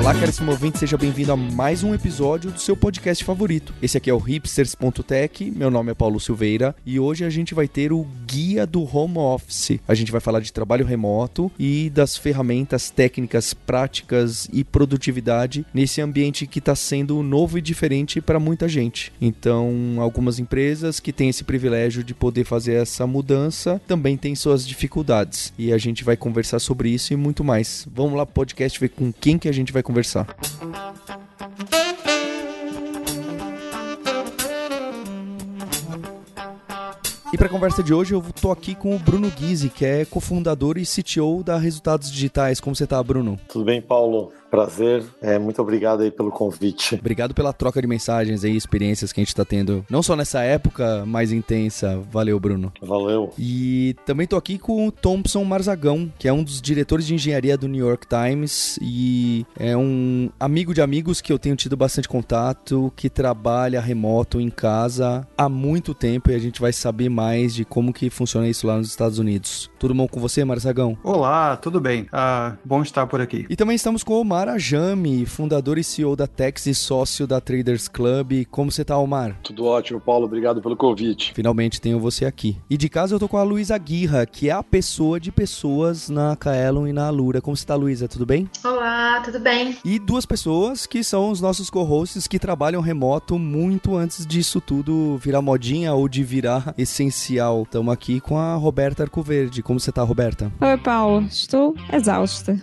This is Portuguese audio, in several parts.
Olá, caríssimo ouvinte, seja bem-vindo a mais um episódio do seu podcast favorito. Esse aqui é o hipsters.tech, meu nome é Paulo Silveira e hoje a gente vai ter o guia do home office. A gente vai falar de trabalho remoto e das ferramentas técnicas, práticas e produtividade nesse ambiente que está sendo novo e diferente para muita gente. Então, algumas empresas que têm esse privilégio de poder fazer essa mudança também têm suas dificuldades e a gente vai conversar sobre isso e muito mais. Vamos lá, podcast, ver com quem que a gente vai conversar. E para a conversa de hoje eu tô aqui com o Bruno Guise, que é cofundador e CTO da Resultados Digitais. Como você tá, Bruno? Tudo bem, Paulo? Prazer, é, muito obrigado aí pelo convite. Obrigado pela troca de mensagens e experiências que a gente está tendo, não só nessa época mais intensa. Valeu, Bruno. Valeu. E também tô aqui com o Thompson Marzagão, que é um dos diretores de engenharia do New York Times e é um amigo de amigos que eu tenho tido bastante contato, que trabalha remoto em casa há muito tempo e a gente vai saber mais de como que funciona isso lá nos Estados Unidos. Tudo bom com você, Marzagão? Olá, tudo bem. Ah, bom estar por aqui. E também estamos com o Omar Arajami, fundador e CEO da Tex e sócio da Traders Club. Como você tá, Omar? Tudo ótimo, Paulo. Obrigado pelo convite. Finalmente tenho você aqui. E de casa eu tô com a Luísa Guirra, que é a pessoa de pessoas na Kaelon e na Alura. Como você tá, Luísa? Tudo bem? Olá, tudo bem? E duas pessoas que são os nossos co-hosts que trabalham remoto muito antes disso tudo virar modinha ou de virar essencial. Estamos aqui com a Roberta Arcoverde. Como você tá, Roberta? Oi, Paulo. Estou exausta.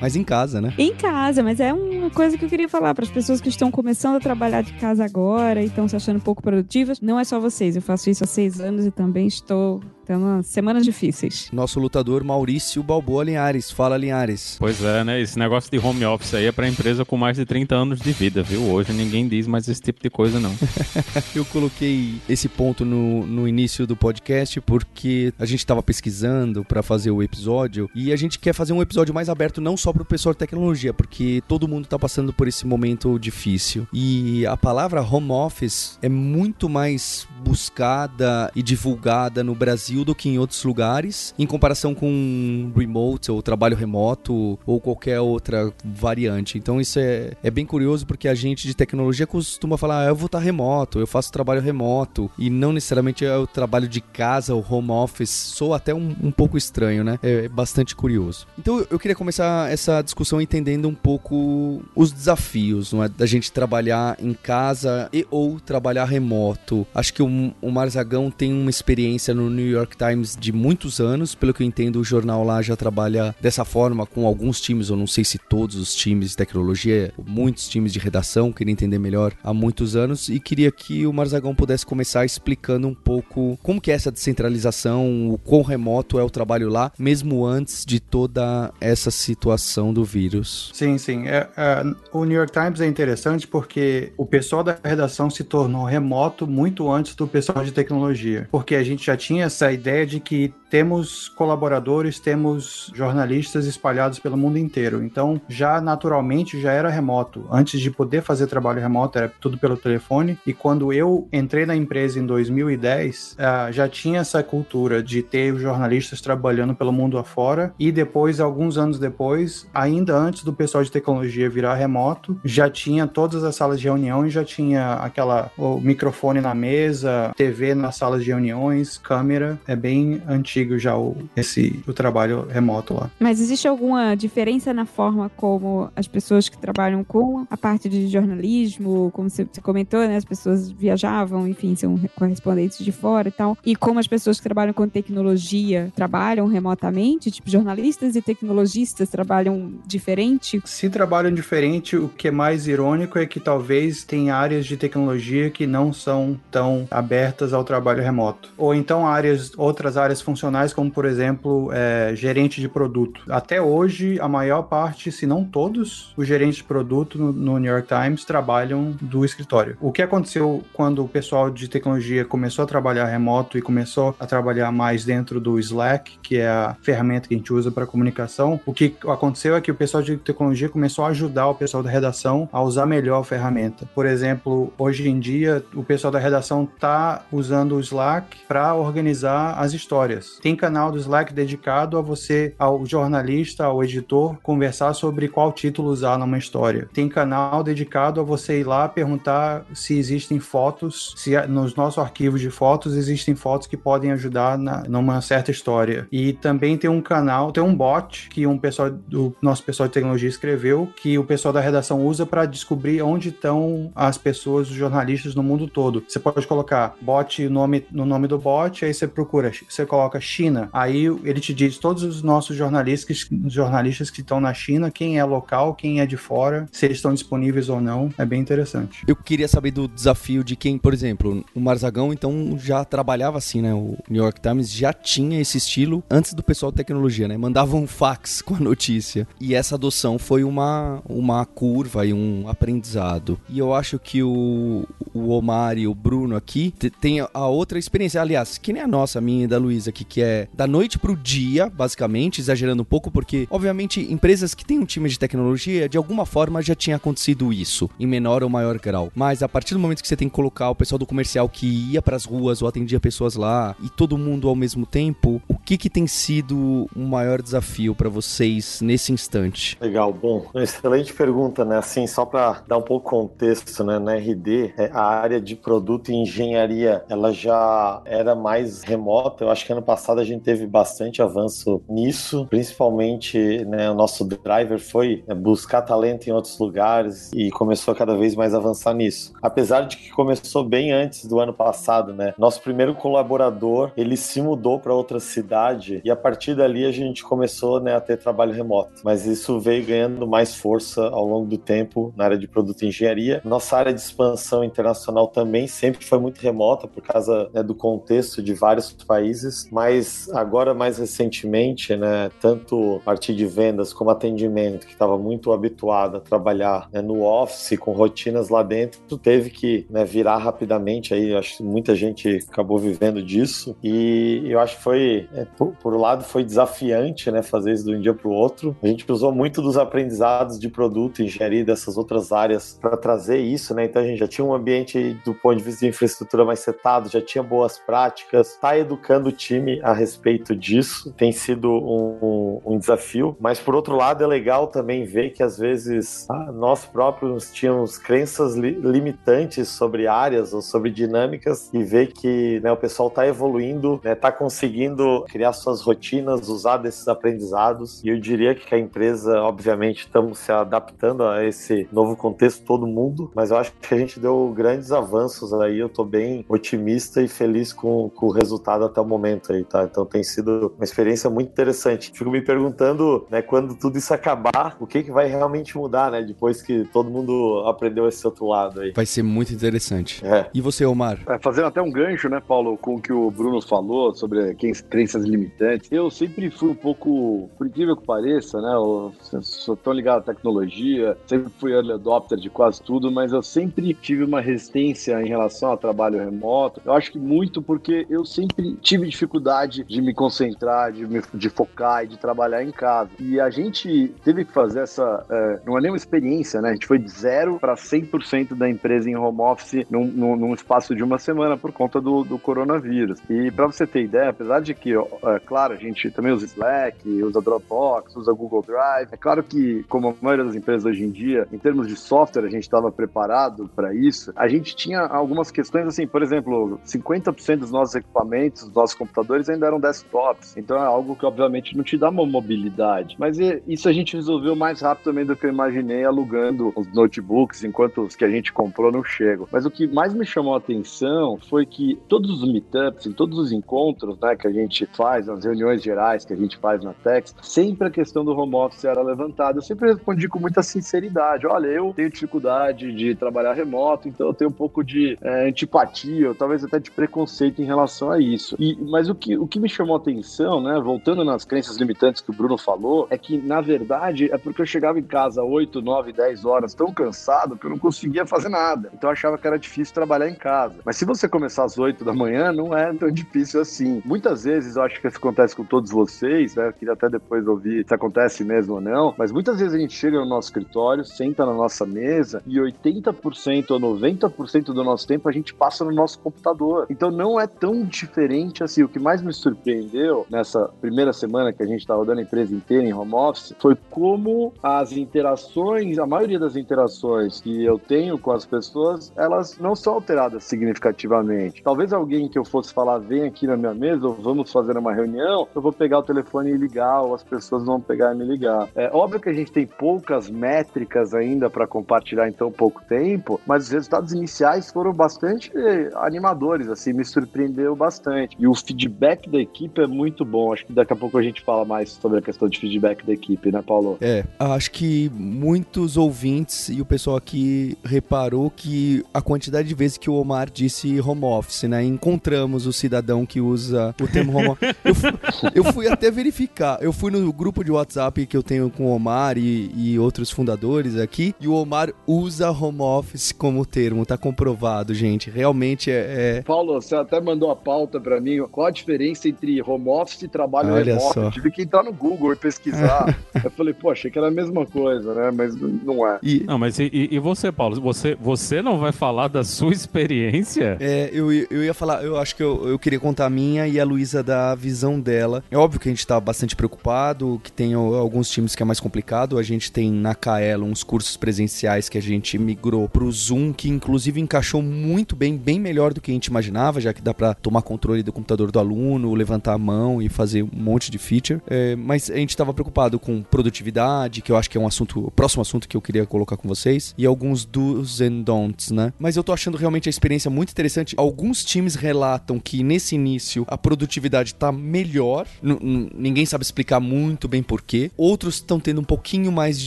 Mas em casa, né? Em casa, mas é uma coisa que eu queria falar para as pessoas que estão começando a trabalhar de casa agora e estão se achando pouco produtivas. Não é só vocês, eu faço isso há seis anos e também estou tendo semanas difíceis. Nosso lutador Maurício Balboa Linhares. Fala, Linhares. Pois é, né? Esse negócio de home office aí é pra empresa com mais de 30 anos de vida, viu? Hoje ninguém diz mais esse tipo de coisa, não. eu coloquei esse ponto no, no início do podcast porque a gente estava pesquisando para fazer o episódio e a gente quer fazer um episódio mais aberto não só para o pessoal de tecnologia, porque todo mundo está passando por esse momento difícil. E a palavra home office é muito mais buscada e divulgada no Brasil do que em outros lugares, em comparação com remote ou trabalho remoto ou qualquer outra variante. Então isso é, é bem curioso porque a gente de tecnologia costuma falar, ah, eu vou estar remoto, eu faço trabalho remoto e não necessariamente é o trabalho de casa ou home office. Sou até um, um pouco estranho, né? É bastante curioso. Então eu queria começar essa discussão entendendo um pouco os desafios, não é? Da gente trabalhar em casa e ou trabalhar remoto. Acho que o, o Marzagão tem uma experiência no New York Times de muitos anos. Pelo que eu entendo, o jornal lá já trabalha dessa forma com alguns times, eu não sei se todos os times de tecnologia, muitos times de redação, queria entender melhor há muitos anos e queria que o Marzagão pudesse começar explicando um pouco como que é essa descentralização, o quão remoto é o trabalho lá, mesmo antes de toda essa situação do vírus. Sim, sim. É, é, o New York Times é interessante porque o pessoal da redação se tornou remoto muito antes do pessoal de tecnologia, porque a gente já tinha essa ideia de que temos colaboradores, temos jornalistas espalhados pelo mundo inteiro. Então, já naturalmente já era remoto. Antes de poder fazer trabalho remoto, era tudo pelo telefone. E quando eu entrei na empresa em 2010, uh, já tinha essa cultura de ter jornalistas trabalhando pelo mundo afora. E depois, alguns anos depois, ainda antes do pessoal de tecnologia virar remoto, já tinha todas as salas de reunião e já tinha aquela o microfone na mesa, TV nas salas de reuniões, câmera. É bem antigo antigo já o, esse, o trabalho remoto lá. Mas existe alguma diferença na forma como as pessoas que trabalham com a parte de jornalismo, como você comentou, né? As pessoas viajavam, enfim, são correspondentes de fora e tal. E como as pessoas que trabalham com tecnologia trabalham remotamente, tipo jornalistas e tecnologistas trabalham diferente? Se trabalham diferente, o que é mais irônico é que talvez tem áreas de tecnologia que não são tão abertas ao trabalho remoto. Ou então áreas, outras áreas funcionam como por exemplo, é, gerente de produto. Até hoje, a maior parte, se não todos, os gerentes de produto no, no New York Times trabalham do escritório. O que aconteceu quando o pessoal de tecnologia começou a trabalhar remoto e começou a trabalhar mais dentro do Slack, que é a ferramenta que a gente usa para comunicação, o que aconteceu é que o pessoal de tecnologia começou a ajudar o pessoal da redação a usar melhor a ferramenta. Por exemplo, hoje em dia, o pessoal da redação está usando o Slack para organizar as histórias. Tem canal do Slack dedicado a você, ao jornalista, ao editor, conversar sobre qual título usar numa história. Tem canal dedicado a você ir lá perguntar se existem fotos, se nos nossos arquivos de fotos existem fotos que podem ajudar na, numa certa história. E também tem um canal, tem um bot que um pessoal do nosso pessoal de tecnologia escreveu, que o pessoal da redação usa para descobrir onde estão as pessoas, os jornalistas no mundo todo. Você pode colocar bot nome, no nome do bot, aí você procura, você coloca China, aí ele te diz todos os nossos jornalistas, jornalistas que estão na China, quem é local, quem é de fora, se eles estão disponíveis ou não. É bem interessante. Eu queria saber do desafio de quem, por exemplo, o Marzagão, então já trabalhava assim, né? O New York Times já tinha esse estilo antes do pessoal de tecnologia, né? Mandava um fax com a notícia. E essa adoção foi uma, uma curva e um aprendizado. E eu acho que o, o Omar e o Bruno aqui tem a outra experiência. Aliás, que nem a nossa, a minha e da Luísa aqui, que é da noite pro dia, basicamente, exagerando um pouco, porque, obviamente, empresas que têm um time de tecnologia, de alguma forma já tinha acontecido isso, em menor ou maior grau. Mas a partir do momento que você tem que colocar o pessoal do comercial que ia para as ruas ou atendia pessoas lá e todo mundo ao mesmo tempo, o que que tem sido o maior desafio para vocês nesse instante? Legal, bom, excelente pergunta, né? Assim, só para dar um pouco de contexto, né? Na RD, é, a área de produto e engenharia, ela já era mais remota. Eu acho que ano passado a gente teve bastante avanço nisso, principalmente, né? O nosso driver foi né, buscar talento em outros lugares e começou a cada vez mais avançar nisso. Apesar de que começou bem antes do ano passado, né? Nosso primeiro colaborador, ele se mudou para outra cidade e a partir dali a gente começou né, a ter trabalho remoto. Mas isso veio ganhando mais força ao longo do tempo na área de produto e engenharia. Nossa área de expansão internacional também sempre foi muito remota por causa né, do contexto de vários países, mas agora mais recentemente, né, tanto a partir de vendas como atendimento, que estava muito habituado a trabalhar né, no office com rotinas lá dentro, teve que né, virar rapidamente. Aí acho que muita gente acabou vivendo disso e eu acho que foi, é, por, por um lado, foi desafiante, né, fazer isso de um dia para o outro. A gente usou muito dos aprendizados de produto, engenharia dessas outras áreas para trazer isso, né? Então a gente já tinha um ambiente do ponto de vista de infraestrutura mais setado, já tinha boas práticas, está educando o time a respeito disso. Tem sido um, um, desafio, mas por outro lado é legal também ver que às vezes ah, nós próprios tínhamos crenças li limitantes sobre áreas ou sobre dinâmicas e ver que né, o pessoal está evoluindo, está né, tá conseguindo criar suas rotinas, usar desses aprendizados. E eu diria que a empresa, obviamente, estamos se adaptando a esse novo contexto, todo mundo, mas eu acho que a gente deu grandes avanços aí. Eu estou bem otimista e feliz com, com, o resultado até o momento aí, tá? Então tem sido uma experiência muito interessante. Fico me perguntando, né, quando tudo isso acabar, o que, que vai realmente mudar, né? Depois que todo mundo aprendeu esse outro lado aí. Vai ser muito interessante. É. E você, Omar? É, fazendo até um gancho, né, Paulo, com o que o Bruno falou sobre crenças limitantes. Eu sempre fui um pouco, por incrível que pareça, né? Eu sou tão ligado à tecnologia, sempre fui early adopter de quase tudo, mas eu sempre tive uma resistência em relação ao trabalho remoto. Eu acho que muito porque eu sempre tive dificuldade de me concentrar, de, me, de focar e de trabalhar em casa. E a gente teve que fazer essa, é, não é nenhuma experiência, né? A gente foi de zero para 100% da empresa em home office num, num, num, espaço de uma semana por conta do, do coronavírus. E para você ter ideia, apesar de que, é, claro, a gente também usa Slack, usa Dropbox, usa Google Drive, é claro que, como a maioria das empresas hoje em dia, em termos de software, a gente estava preparado para isso. A gente tinha algumas questões assim, por exemplo, 50% dos nossos equipamentos, dos nossos computadores ainda eram desktops. Então é algo que, obviamente, não te dá uma mobilidade. Mas isso a gente resolveu mais rápido também do que eu imaginei alugando os notebooks enquanto os que a gente comprou não chegam. Mas o que mais me chamou a atenção foi que todos os meetups, em todos os encontros né, que a gente faz, nas reuniões gerais que a gente faz na Tex, sempre a questão do home office era levantada. Eu sempre respondi com muita sinceridade: olha, eu tenho dificuldade de trabalhar remoto, então eu tenho um pouco de é, antipatia, ou talvez até de preconceito em relação a isso. E, mas o que o que me chamou a atenção, né, voltando nas crenças limitantes que o Bruno falou, é que, na verdade, é porque eu chegava em casa 8, 9, 10 horas tão cansado que eu não conseguia fazer nada. Então eu achava que era difícil trabalhar em casa. Mas se você começar às 8 da manhã, não é tão difícil assim. Muitas vezes, eu acho que isso acontece com todos vocês, né? Eu queria até depois ouvir se acontece mesmo ou não, mas muitas vezes a gente chega no nosso escritório, senta na nossa mesa e 80% ou 90% do nosso tempo a gente passa no nosso computador. Então não é tão diferente assim. O que mais me surpreendeu nessa primeira semana que a gente está rodando a empresa inteira em home office foi como as interações, a maioria das interações que eu tenho com as pessoas, elas não são alteradas significativamente. Talvez alguém que eu fosse falar, vem aqui na minha mesa ou vamos fazer uma reunião, eu vou pegar o telefone e ligar ou as pessoas vão pegar e me ligar. É óbvio que a gente tem poucas métricas ainda para compartilhar em tão pouco tempo, mas os resultados iniciais foram bastante animadores, assim, me surpreendeu bastante. E o feedback da equipe é muito bom. Acho que daqui a pouco a gente fala mais sobre a questão de feedback da equipe, né, Paulo? É, acho que muitos ouvintes e o pessoal aqui reparou que a quantidade de vezes que o Omar disse home office, né? Encontramos o cidadão que usa o termo home office. Eu, fui, eu fui até verificar. Eu fui no grupo de WhatsApp que eu tenho com o Omar e, e outros fundadores aqui, e o Omar usa home office como termo, tá comprovado, gente. Realmente é. é... Paulo, você até mandou a pauta para mim. Qual a diferença entre home office e trabalho Olha remoto? Só. Eu tive que entrar no Google e pesquisar. eu falei, pô, achei que era a mesma coisa, né? Mas não é. E... Não, mas e, e, você, Paulo? Você, você não vai falar da sua experiência? É, eu, eu ia falar, eu acho que eu, eu queria contar a minha e a Luísa da visão dela. É óbvio que a gente tá bastante preocupado, que tem alguns times que é mais complicado. A gente tem na Kaelo uns cursos presenciais que a gente migrou pro Zoom, que inclusive encaixou muito bem, bem melhor do que a gente imaginava, já que dá para tomar controle do computador do aluno, levantar a mão e fazer um monte de feature. É, mas a gente estava preocupado com produtividade, que eu acho que é um assunto, o próximo assunto que eu queria colocar com vocês, e alguns do's and don'ts, né? Mas eu tô achando realmente a experiência muito interessante. Alguns times relatam que nesse início a produtividade tá melhor, ninguém sabe explicar muito bem porquê. Outros estão tendo um pouquinho mais de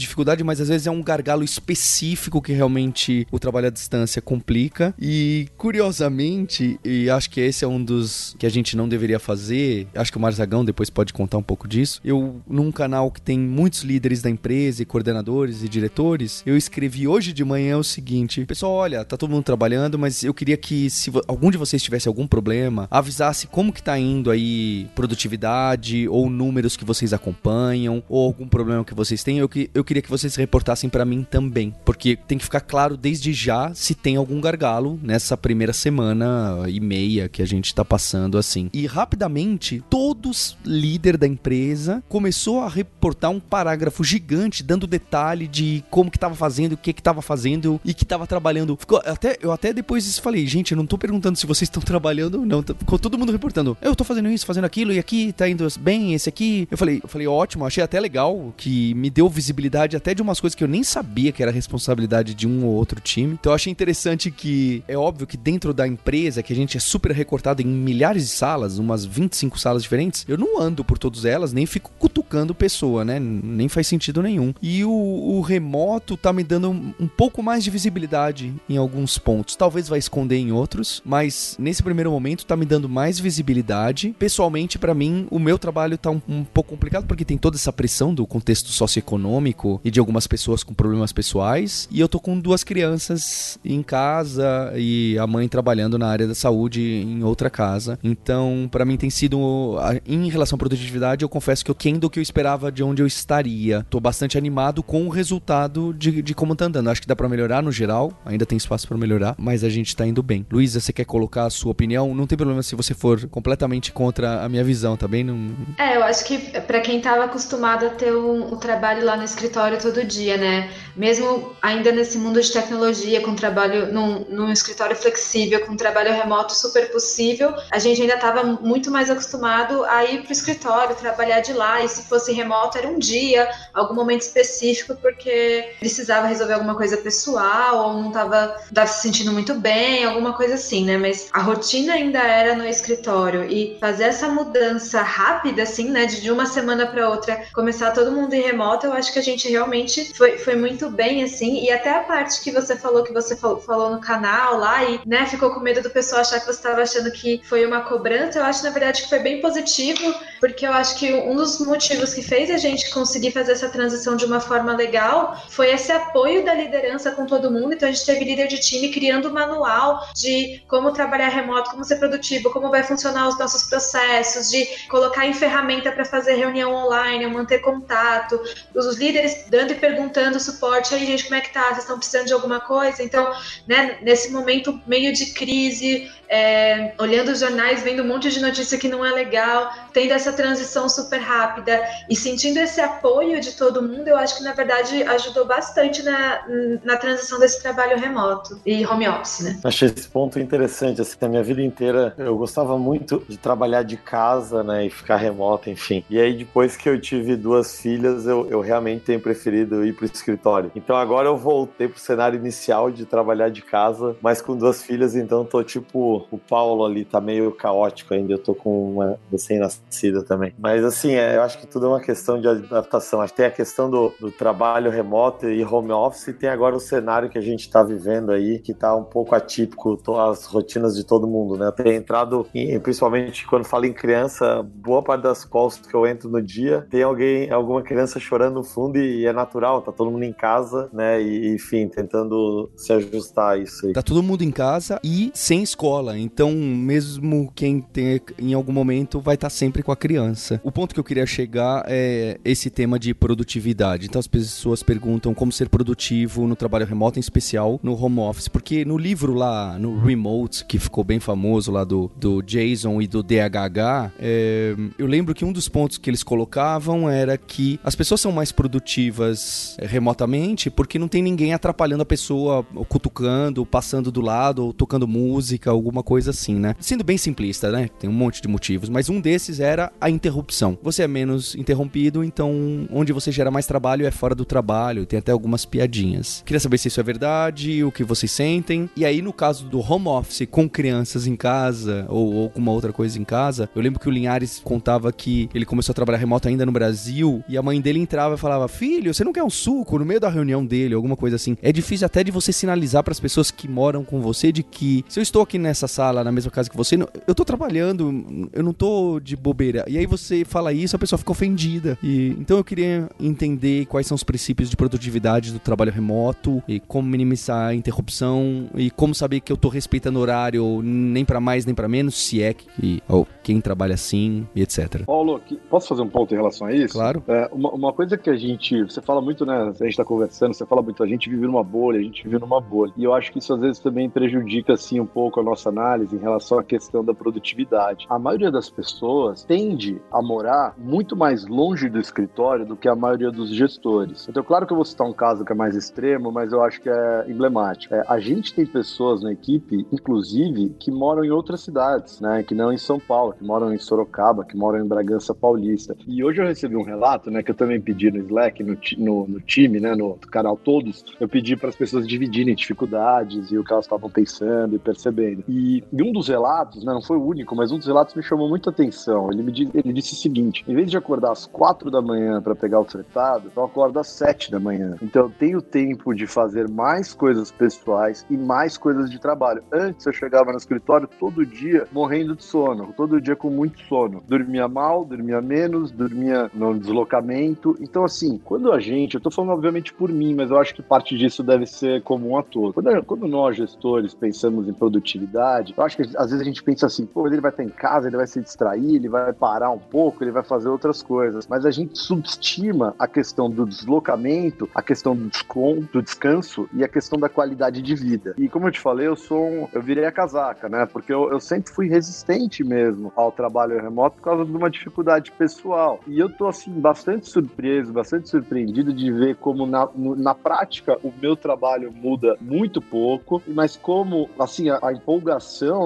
dificuldade, mas às vezes é um gargalo específico que realmente o trabalho à distância complica. E curiosamente, e acho que esse é um dos que a gente não deveria fazer, acho que o Marzagão depois pode contar um pouco disso. Eu, num canal que tem muitos líderes da empresa e coordenadores e diretores, eu escrevi hoje de manhã o seguinte: Pessoal, olha, tá todo mundo trabalhando, mas eu queria que se algum de vocês tivesse algum problema, avisasse como que tá indo aí produtividade ou números que vocês acompanham ou algum problema que vocês têm. Eu, que, eu queria que vocês reportassem para mim também, porque tem que ficar claro desde já se tem algum gargalo nessa primeira semana e meia que a gente tá passando assim. E rapidamente, todos líder da empresa começou a reportar um parágrafo gigante dando detalhe de como que tava fazendo, o que que tava fazendo e que tava trabalhando. Ficou até eu até depois disso falei, gente, eu não tô perguntando se vocês estão trabalhando ou não. Ficou todo mundo reportando. Eu tô fazendo isso, fazendo aquilo e aqui tá indo bem, esse aqui. Eu falei, eu falei, ótimo, achei até legal que me deu visibilidade até de umas coisas que eu nem sabia que era responsabilidade de um ou outro time. Então eu achei interessante que é óbvio que dentro da empresa, que a gente é super recortado em milhares de salas, umas 25 salas diferentes, eu não ando por todas elas, nem fico cutucando pessoa, né? Nem faz sentido nenhum. E o, o remoto tá me dando um, pouco mais de visibilidade em alguns pontos. Talvez vai esconder em outros, mas nesse primeiro momento tá me dando mais visibilidade. Pessoalmente, para mim, o meu trabalho tá um, um, pouco complicado porque tem toda essa pressão do contexto socioeconômico e de algumas pessoas com problemas pessoais. E eu tô com duas crianças em casa e a mãe trabalhando na área da saúde em outra casa. Então, para mim tem sido em relação à produtividade, eu confesso que eu quem do que eu esperava de onde eu estaria. Tô bastante animado com o resultado de, de como tá andando. Acho que dá para melhorar no geral, ainda tem espaço para melhorar, mas a gente tá indo bem. Luísa, você quer colocar a sua opinião? Não tem problema se você for completamente contra a minha visão, tá bem? Não... É, eu acho que para quem tava acostumado a ter um, um trabalho lá no escritório todo dia, né? Mesmo ainda nesse mundo de tecnologia, com trabalho num, num escritório flexível, com trabalho remoto super possível, a gente ainda estava muito mais acostumado a ir para o escritório, trabalhar de lá, e se fosse remoto era um dia, algum momento específico, porque precisava resolver alguma coisa pessoal, ou não estava se sentindo muito bem, alguma coisa assim, né? Mas a rotina ainda era no escritório, e fazer essa mudança rápida, assim, né, de uma semana para outra, começar todo mundo em remoto, eu acho que a gente realmente foi, foi muito bem, assim, e até a parte que você falou, que você falou no canal lá, e, né, ficou com medo do pessoal achar que você estava achando que foi uma cobrança, eu acho, na verdade, que foi bem positivo, porque eu acho que um dos motivos que fez a gente conseguir fazer essa transição de uma forma legal foi esse apoio da liderança com todo mundo. Então, a gente teve líder de time criando um manual de como trabalhar remoto, como ser produtivo, como vai funcionar os nossos processos, de colocar em ferramenta para fazer reunião online, manter contato, os líderes dando e perguntando suporte, aí gente, como é que tá? Vocês estão precisando de alguma coisa? Então, né, nesse momento meio de crise, é, olhando os jornais, vendo um monte de notícia que não é legal, tendo essa transição super rápida e sentindo esse apoio de todo mundo, eu acho que na verdade ajudou bastante na, na transição desse trabalho remoto e home office, né? Achei esse ponto interessante. Assim, a minha vida inteira eu gostava muito de trabalhar de casa, né, e ficar remoto, enfim. E aí depois que eu tive duas filhas, eu, eu realmente tenho preferido ir pro escritório. Então agora eu voltei pro cenário inicial de trabalhar de casa, mas com duas filhas, então tô tipo o Paulo ali tá meio caótico ainda. Eu tô com uma recém-nascida também. Mas assim, é, eu acho que tudo é uma questão de adaptação. Acho que tem a questão do, do trabalho remoto e home office, e tem agora o cenário que a gente tá vivendo aí, que tá um pouco atípico, as rotinas de todo mundo, né? Tem entrado, em, principalmente quando falo em criança, boa parte das calls que eu entro no dia, tem alguém, alguma criança chorando no fundo e, e é natural, tá todo mundo em casa, né? E enfim, tentando se ajustar a isso aí. Tá todo mundo em casa e sem escola. Então, mesmo quem tem em algum momento vai estar tá sempre com a criança. O ponto que eu queria chegar é esse tema de produtividade. Então, as pessoas perguntam como ser produtivo no trabalho remoto, em especial no home office, porque no livro lá, no Remote, que ficou bem famoso lá do, do Jason e do DHH, é, eu lembro que um dos pontos que eles colocavam era que as pessoas são mais produtivas remotamente porque não tem ninguém atrapalhando a pessoa, cutucando, passando do lado, ou tocando música, alguma coisa assim, né? Sendo bem simplista, né? Tem um monte de motivos, mas um desses era a interrupção. Você é menos interrompido, então onde você gera mais trabalho é fora do trabalho, tem até algumas piadinhas. Queria saber se isso é verdade, o que vocês sentem. E aí, no caso do home office com crianças em casa ou, ou com uma outra coisa em casa, eu lembro que o Linhares contava que ele começou a trabalhar remoto ainda no Brasil e a mãe dele entrava e falava: Filho, você não quer um suco no meio da reunião dele, alguma coisa assim. É difícil até de você sinalizar para as pessoas que moram com você de que se eu estou aqui nessa sala, na mesma casa que você, eu tô trabalhando, eu não tô de bobeira. E aí você fala isso, a pessoa fica ofendida. E então eu queria entender quais são os princípios de produtividade do trabalho remoto e como minimizar a interrupção e como saber que eu tô respeitando o horário nem para mais nem para menos, se é que ou quem trabalha assim e etc. Paulo, posso fazer um ponto em relação a isso? Claro. É, uma, uma, coisa que a gente, você fala muito, né? A gente tá conversando, você fala muito, a gente vive numa bolha, a gente vive numa bolha. E eu acho que isso às vezes também prejudica assim um pouco a nossa análise em relação à questão da produtividade. A maioria das pessoas tende a morar muito mais longe do escritório do que a maioria dos gestores. Então, claro que eu vou citar um caso que é mais extremo, mas eu acho que é emblemático. É, a gente tem pessoas na equipe, inclusive, que moram em outras cidades, né? Que não em São Paulo, que moram em Sorocaba, que moram em Bragança Paulista. E hoje eu recebi um relato, né? Que eu também pedi no Slack, no, no, no time, né? No canal Todos, eu pedi para as pessoas dividirem dificuldades e o que elas estavam pensando e percebendo. E, e um dos relatos, né? Não foi o único, mas um dos relatos me chamou muita atenção. Ele me ele disse o seguinte: em vez de acordar às quatro da manhã para pegar o fretado, eu acordo às sete da manhã. Então eu tenho tempo de fazer mais coisas pessoais e mais coisas de trabalho. Antes eu chegava no escritório todo dia morrendo de sono, todo dia com muito sono. Dormia mal, dormia menos, dormia no deslocamento. Então, assim, quando a gente, eu tô falando obviamente por mim, mas eu acho que parte disso deve ser comum a todos. Quando, quando nós, gestores, pensamos em produtividade, eu acho que às vezes a gente pensa assim, pô, ele vai estar em casa, ele vai se distrair, ele vai parar um pouco, ele vai fazer outras coisas. Mas a gente subestima a questão do deslocamento, a questão do, desconto, do descanso e a questão da qualidade de vida. E como eu te falei, eu sou um, eu virei a casaca, né? Porque eu, eu sempre fui resistente mesmo ao trabalho remoto por causa de uma dificuldade pessoal. E eu tô assim bastante surpreso, bastante surpreendido de ver como na, na prática o meu trabalho muda muito pouco, mas como assim a, a empolgação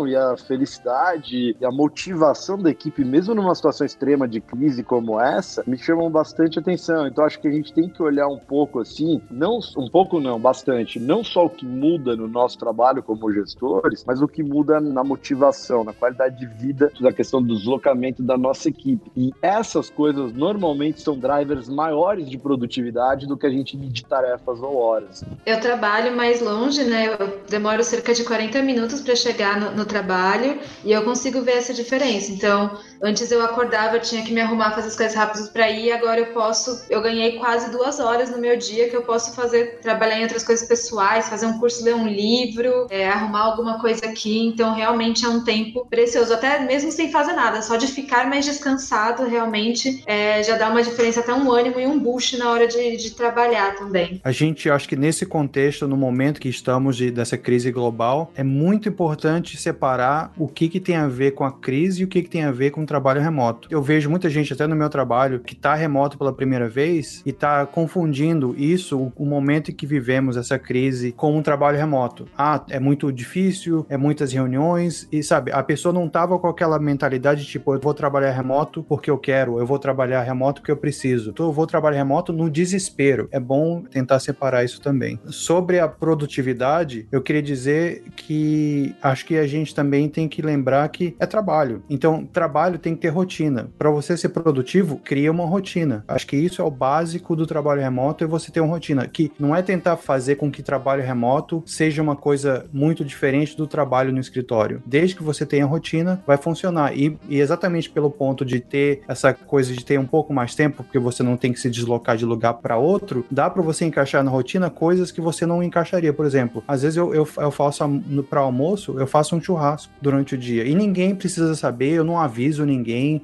e a felicidade e a motivação da equipe, mesmo numa situação extrema de crise como essa, me chamam bastante atenção. Então acho que a gente tem que olhar um pouco assim, não um pouco não, bastante, não só o que muda no nosso trabalho como gestores, mas o que muda na motivação, na qualidade de vida, da questão do deslocamento da nossa equipe. E essas coisas normalmente são drivers maiores de produtividade do que a gente de tarefas ou horas. Eu trabalho mais longe, né? Eu demoro cerca de 40 minutos para chegar no, no, trabalho e eu consigo ver essa diferença. Então, antes eu acordava, eu tinha que me arrumar, fazer as coisas rápidas para ir, agora eu posso, eu ganhei quase duas horas no meu dia que eu posso fazer, trabalhar em outras coisas pessoais, fazer um curso, ler um livro, é, arrumar alguma coisa aqui. Então, realmente é um tempo precioso, até mesmo sem fazer nada, só de ficar mais descansado, realmente é, já dá uma diferença, até um ânimo e um boost na hora de, de trabalhar também. A gente, acho que nesse contexto, no momento que estamos de, dessa crise global, é muito importante separar o que, que tem a ver com a crise e o que, que tem a ver com trabalho remoto. Eu vejo muita gente, até no meu trabalho, que está remoto pela primeira vez e está confundindo isso, o momento em que vivemos essa crise, com um trabalho remoto. Ah, é muito difícil, é muitas reuniões, e sabe, a pessoa não estava com aquela mentalidade tipo, eu vou trabalhar remoto porque eu quero, eu vou trabalhar remoto porque eu preciso. Então, eu vou trabalhar remoto no desespero. É bom tentar separar isso também. Sobre a produtividade, eu queria dizer que acho que a gente também tem que lembrar que é trabalho. Então, trabalho tem que ter rotina. Para você ser produtivo, cria uma rotina. Acho que isso é o básico do trabalho remoto, é você ter uma rotina que não é tentar fazer com que trabalho remoto seja uma coisa muito diferente do trabalho no escritório. Desde que você tenha rotina, vai funcionar. E, e exatamente pelo ponto de ter essa coisa de ter um pouco mais tempo, porque você não tem que se deslocar de lugar para outro, dá para você encaixar na rotina coisas que você não encaixaria. Por exemplo, às vezes eu, eu, eu faço para almoço, eu faço um churrasco durante o dia e ninguém precisa saber, eu não aviso ninguém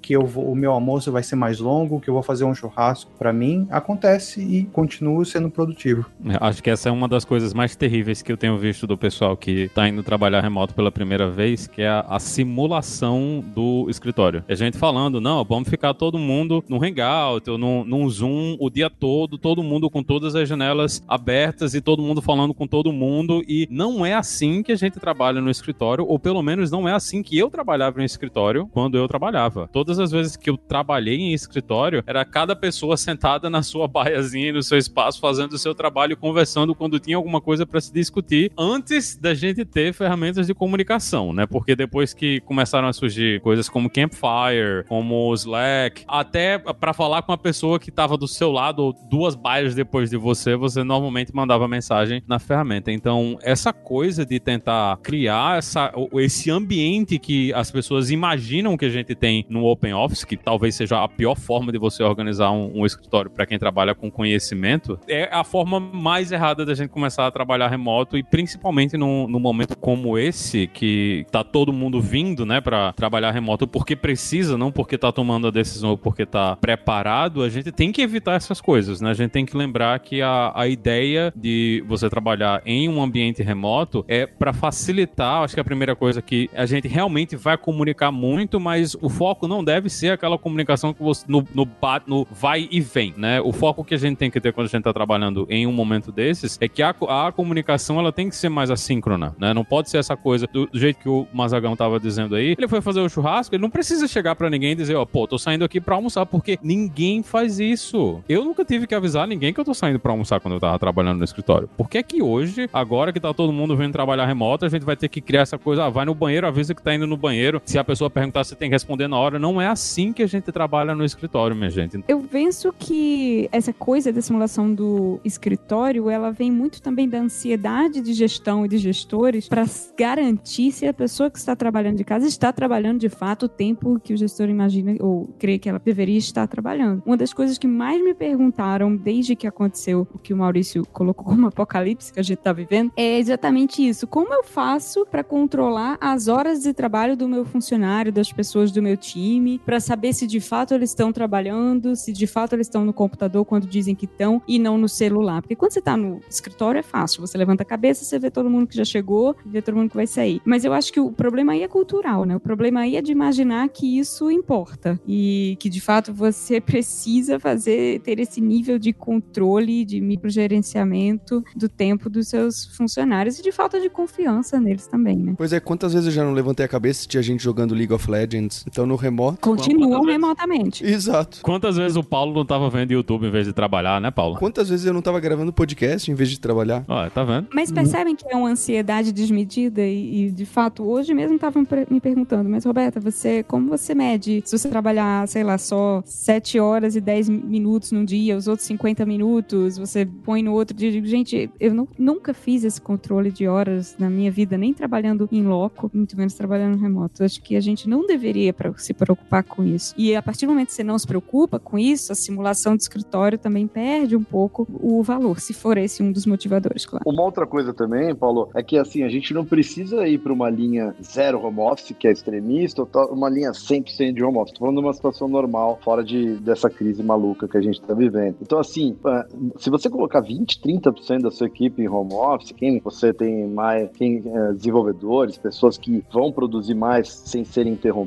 que eu vou, o meu almoço vai ser mais longo, que eu vou fazer um churrasco. Para mim, acontece e continuo sendo produtivo. É, acho que essa é uma das coisas mais terríveis que eu tenho visto do pessoal que tá indo trabalhar remoto pela primeira vez, que é a, a simulação do escritório. A gente falando, não, vamos ficar todo mundo no Hangout ou num, num Zoom o dia todo, todo mundo com todas as janelas abertas e todo mundo falando com todo mundo. E não é assim que a gente trabalha no escritório, ou pelo menos não é assim que eu trabalhava no escritório quando eu trabalhava. Todas as vezes que eu trabalhei em escritório, era cada pessoa sentada na sua baiazinha, no seu espaço, fazendo o seu trabalho, conversando quando tinha alguma coisa para se discutir, antes da gente ter ferramentas de comunicação, né? Porque depois que começaram a surgir coisas como Campfire, como Slack, até para falar com a pessoa que estava do seu lado ou duas baias depois de você, você normalmente mandava mensagem na ferramenta. Então, essa coisa de tentar criar essa, esse ambiente que as pessoas imaginam que a gente tem no Open Office, que talvez seja a pior forma de você organizar um, um escritório para quem trabalha com conhecimento, é a forma mais errada da gente começar a trabalhar remoto e principalmente num, num momento como esse, que tá todo mundo vindo, né, para trabalhar remoto porque precisa, não porque tá tomando a decisão ou porque tá preparado, a gente tem que evitar essas coisas, né? A gente tem que lembrar que a, a ideia de você trabalhar em um ambiente remoto é para facilitar, acho que a primeira coisa que a gente realmente vai comunicar muito, mas o foco não deve ser aquela comunicação que você no, no, no vai e vem, né? O foco que a gente tem que ter quando a gente tá trabalhando em um momento desses é que a, a comunicação ela tem que ser mais assíncrona, né? Não pode ser essa coisa do, do jeito que o Mazagão tava dizendo aí. Ele foi fazer o churrasco, ele não precisa chegar para ninguém e dizer, ó, oh, pô, tô saindo aqui para almoçar, porque ninguém faz isso. Eu nunca tive que avisar ninguém que eu tô saindo para almoçar quando eu tava trabalhando no escritório. Por que é que hoje, agora que tá todo mundo vindo trabalhar remoto, a gente vai ter que criar essa coisa, ah, vai no banheiro, avisa que tá indo no banheiro. Se a pessoa perguntar, você tem que responder na hora. Não é assim que a gente trabalha no escritório, minha gente. Eu penso que essa coisa da simulação do escritório, ela vem muito também da ansiedade de gestão e de gestores para garantir se a pessoa que está trabalhando de casa está trabalhando de fato o tempo que o gestor imagina ou crê que ela deveria estar trabalhando. Uma das coisas que mais me perguntaram desde que aconteceu o que o Maurício colocou como apocalipse que a gente está vivendo é exatamente isso. Como eu faço para controlar as horas de trabalho do meu funcionário, das pessoas do meu time, para saber se de fato eles estão trabalhando, se de fato eles estão no computador quando dizem que estão e não no celular. Porque quando você está no escritório é fácil, você levanta a cabeça, você vê todo mundo que já chegou, vê todo mundo que vai sair. Mas eu acho que o problema aí é cultural, né? O problema aí é de imaginar que isso importa e que de fato você precisa fazer ter esse nível de controle, de microgerenciamento do tempo dos seus funcionários e de falta de confiança neles também, né? Pois é, quantas vezes eu já não levantei a cabeça, tinha gente jogando League of Legends Legends. Então no remoto. Continuam remotamente. Exato. Quantas vezes o Paulo não tava vendo YouTube em vez de trabalhar, né, Paulo? Quantas vezes eu não tava gravando podcast em vez de trabalhar? Ó, tá vendo? Mas percebem que é uma ansiedade desmedida e, e, de fato, hoje mesmo estavam me perguntando, mas Roberta, você, como você mede se você trabalhar, sei lá, só 7 horas e 10 minutos num dia, os outros 50 minutos, você põe no outro dia? Gente, eu não, nunca fiz esse controle de horas na minha vida, nem trabalhando em loco, muito menos trabalhando remoto. Acho que a gente não deveria se preocupar com isso. E a partir do momento que você não se preocupa com isso, a simulação de escritório também perde um pouco o valor, se for esse um dos motivadores, claro. Uma outra coisa também, Paulo, é que assim, a gente não precisa ir para uma linha zero home office, que é extremista, ou uma linha 100% de home office. Estou falando de uma situação normal, fora de, dessa crise maluca que a gente está vivendo. Então, assim, é, se você colocar 20, 30% da sua equipe em home office, quem você tem mais, quem é, desenvolvedores, pessoas que vão produzir mais sem serem interrompidas,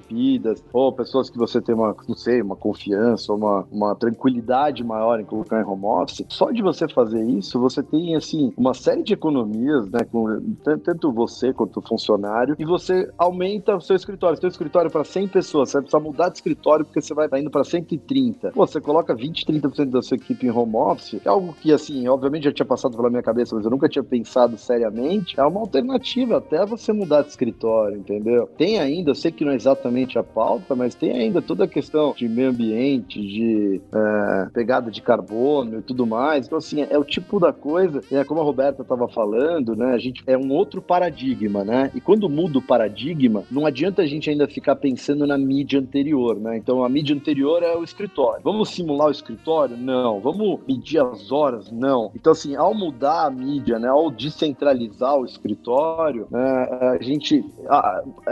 ou pessoas que você tem uma, não sei, uma confiança, uma, uma tranquilidade maior em colocar em home office, só de você fazer isso, você tem, assim, uma série de economias, né, com, tanto você quanto o funcionário, e você aumenta o seu escritório. Seu escritório para 100 pessoas, você vai precisar mudar de escritório porque você vai estar indo para 130. Pô, você coloca 20, 30% da sua equipe em home office, é algo que, assim, obviamente já tinha passado pela minha cabeça, mas eu nunca tinha pensado seriamente. É uma alternativa até você mudar de escritório, entendeu? Tem ainda, eu sei que não é exatamente a pauta, mas tem ainda toda a questão de meio ambiente, de é, pegada de carbono e tudo mais. Então, assim, é o tipo da coisa, é como a Roberta estava falando, né? A gente é um outro paradigma, né? E quando muda o paradigma, não adianta a gente ainda ficar pensando na mídia anterior, né? Então, a mídia anterior é o escritório. Vamos simular o escritório? Não. Vamos medir as horas? Não. Então, assim, ao mudar a mídia, né? Ao descentralizar o escritório, né? a gente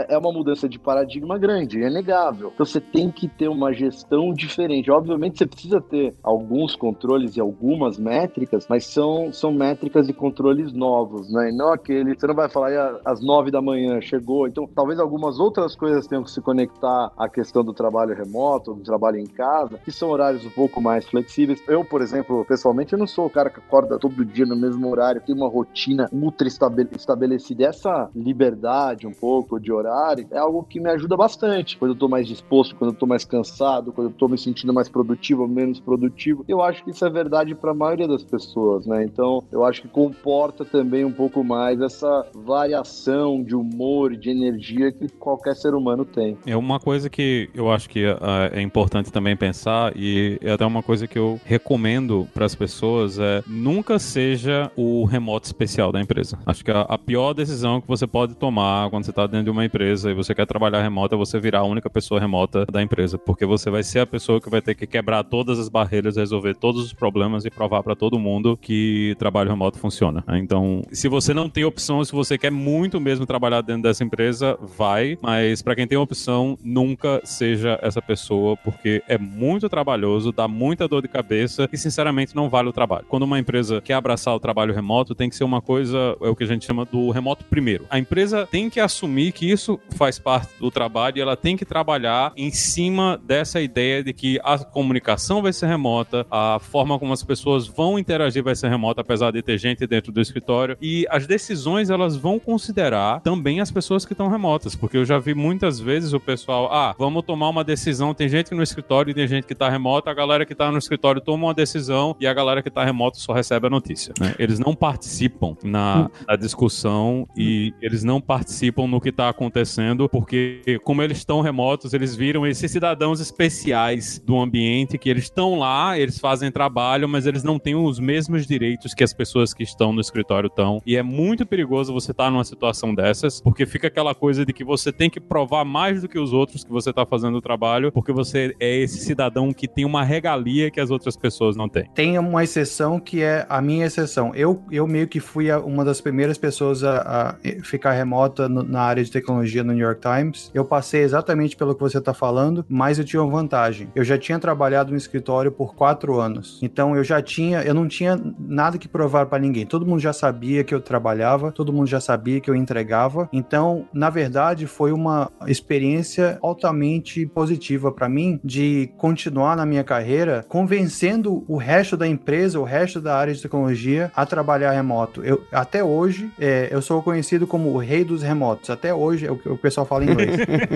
é uma mudança de paradigma grande, é negável. Então, você tem que ter uma gestão diferente. Obviamente, você precisa ter alguns controles e algumas métricas, mas são, são métricas e controles novos, né? E não aquele. Você não vai falar às nove da manhã, chegou. Então, talvez algumas outras coisas tenham que se conectar à questão do trabalho remoto, do trabalho em casa, que são horários um pouco mais flexíveis. Eu, por exemplo, pessoalmente, eu não sou o cara que acorda todo dia no mesmo horário, tem uma rotina ultra estabelecida. Essa liberdade um pouco de horário é algo que me ajuda bastante. Quando eu tô mais disposto, quando eu tô mais cansado, quando eu tô me sentindo mais produtivo ou menos produtivo. Eu acho que isso é verdade para a maioria das pessoas, né? Então, eu acho que comporta também um pouco mais essa variação de humor e de energia que qualquer ser humano tem. É uma coisa que eu acho que uh, é importante também pensar e é até uma coisa que eu recomendo para as pessoas é nunca seja o remoto especial da empresa. Acho que a, a pior decisão que você pode tomar quando você está dentro de uma empresa e você quer trabalhar remoto é você virar a única pessoa remota da empresa, porque você vai ser a pessoa que vai ter que quebrar todas as barreiras, resolver todos os problemas e provar para todo mundo que trabalho remoto funciona. Então, se você não tem opção, se você quer muito mesmo trabalhar dentro dessa empresa, vai, mas para quem tem opção, nunca seja essa pessoa, porque é muito trabalhoso, dá muita dor de cabeça e sinceramente não vale o trabalho. Quando uma empresa quer abraçar o trabalho remoto, tem que ser uma coisa, é o que a gente chama do remoto primeiro. A empresa tem que assumir que isso faz parte do trabalho e ela tem que trabalhar em cima dessa ideia de que a comunicação vai ser remota, a forma como as pessoas vão interagir vai ser remota, apesar de ter gente dentro do escritório. E as decisões elas vão considerar também as pessoas que estão remotas, porque eu já vi muitas vezes o pessoal, ah, vamos tomar uma decisão. Tem gente no escritório e tem gente que está remota, a galera que está no escritório toma uma decisão e a galera que está remota só recebe a notícia. Né? Eles não participam na, na discussão e eles não participam no que está acontecendo, porque como eles estão remotos, eles viram esses cidadãos especiais do ambiente que eles estão lá, eles fazem trabalho, mas eles não têm os mesmos direitos que as pessoas que estão no escritório estão. E é muito perigoso você estar tá numa situação dessas, porque fica aquela coisa de que você tem que provar mais do que os outros que você está fazendo o trabalho, porque você é esse cidadão que tem uma regalia que as outras pessoas não têm. Tem uma exceção que é a minha exceção. Eu, eu meio que fui uma das primeiras pessoas a, a ficar remota no, na área de tecnologia no New York Times. Eu passei exatamente pelo que você está falando, mas eu tinha uma vantagem. Eu já tinha trabalhado no escritório por quatro anos. Então eu já tinha, eu não tinha nada que provar para ninguém. Todo mundo já sabia que eu trabalhava, todo mundo já sabia que eu entregava. Então, na verdade, foi uma experiência altamente positiva para mim de continuar na minha carreira convencendo o resto da empresa, o resto da área de tecnologia a trabalhar remoto. Eu, até hoje, é, eu sou conhecido como o rei dos remotos. Até hoje, é o que o pessoal fala em inglês.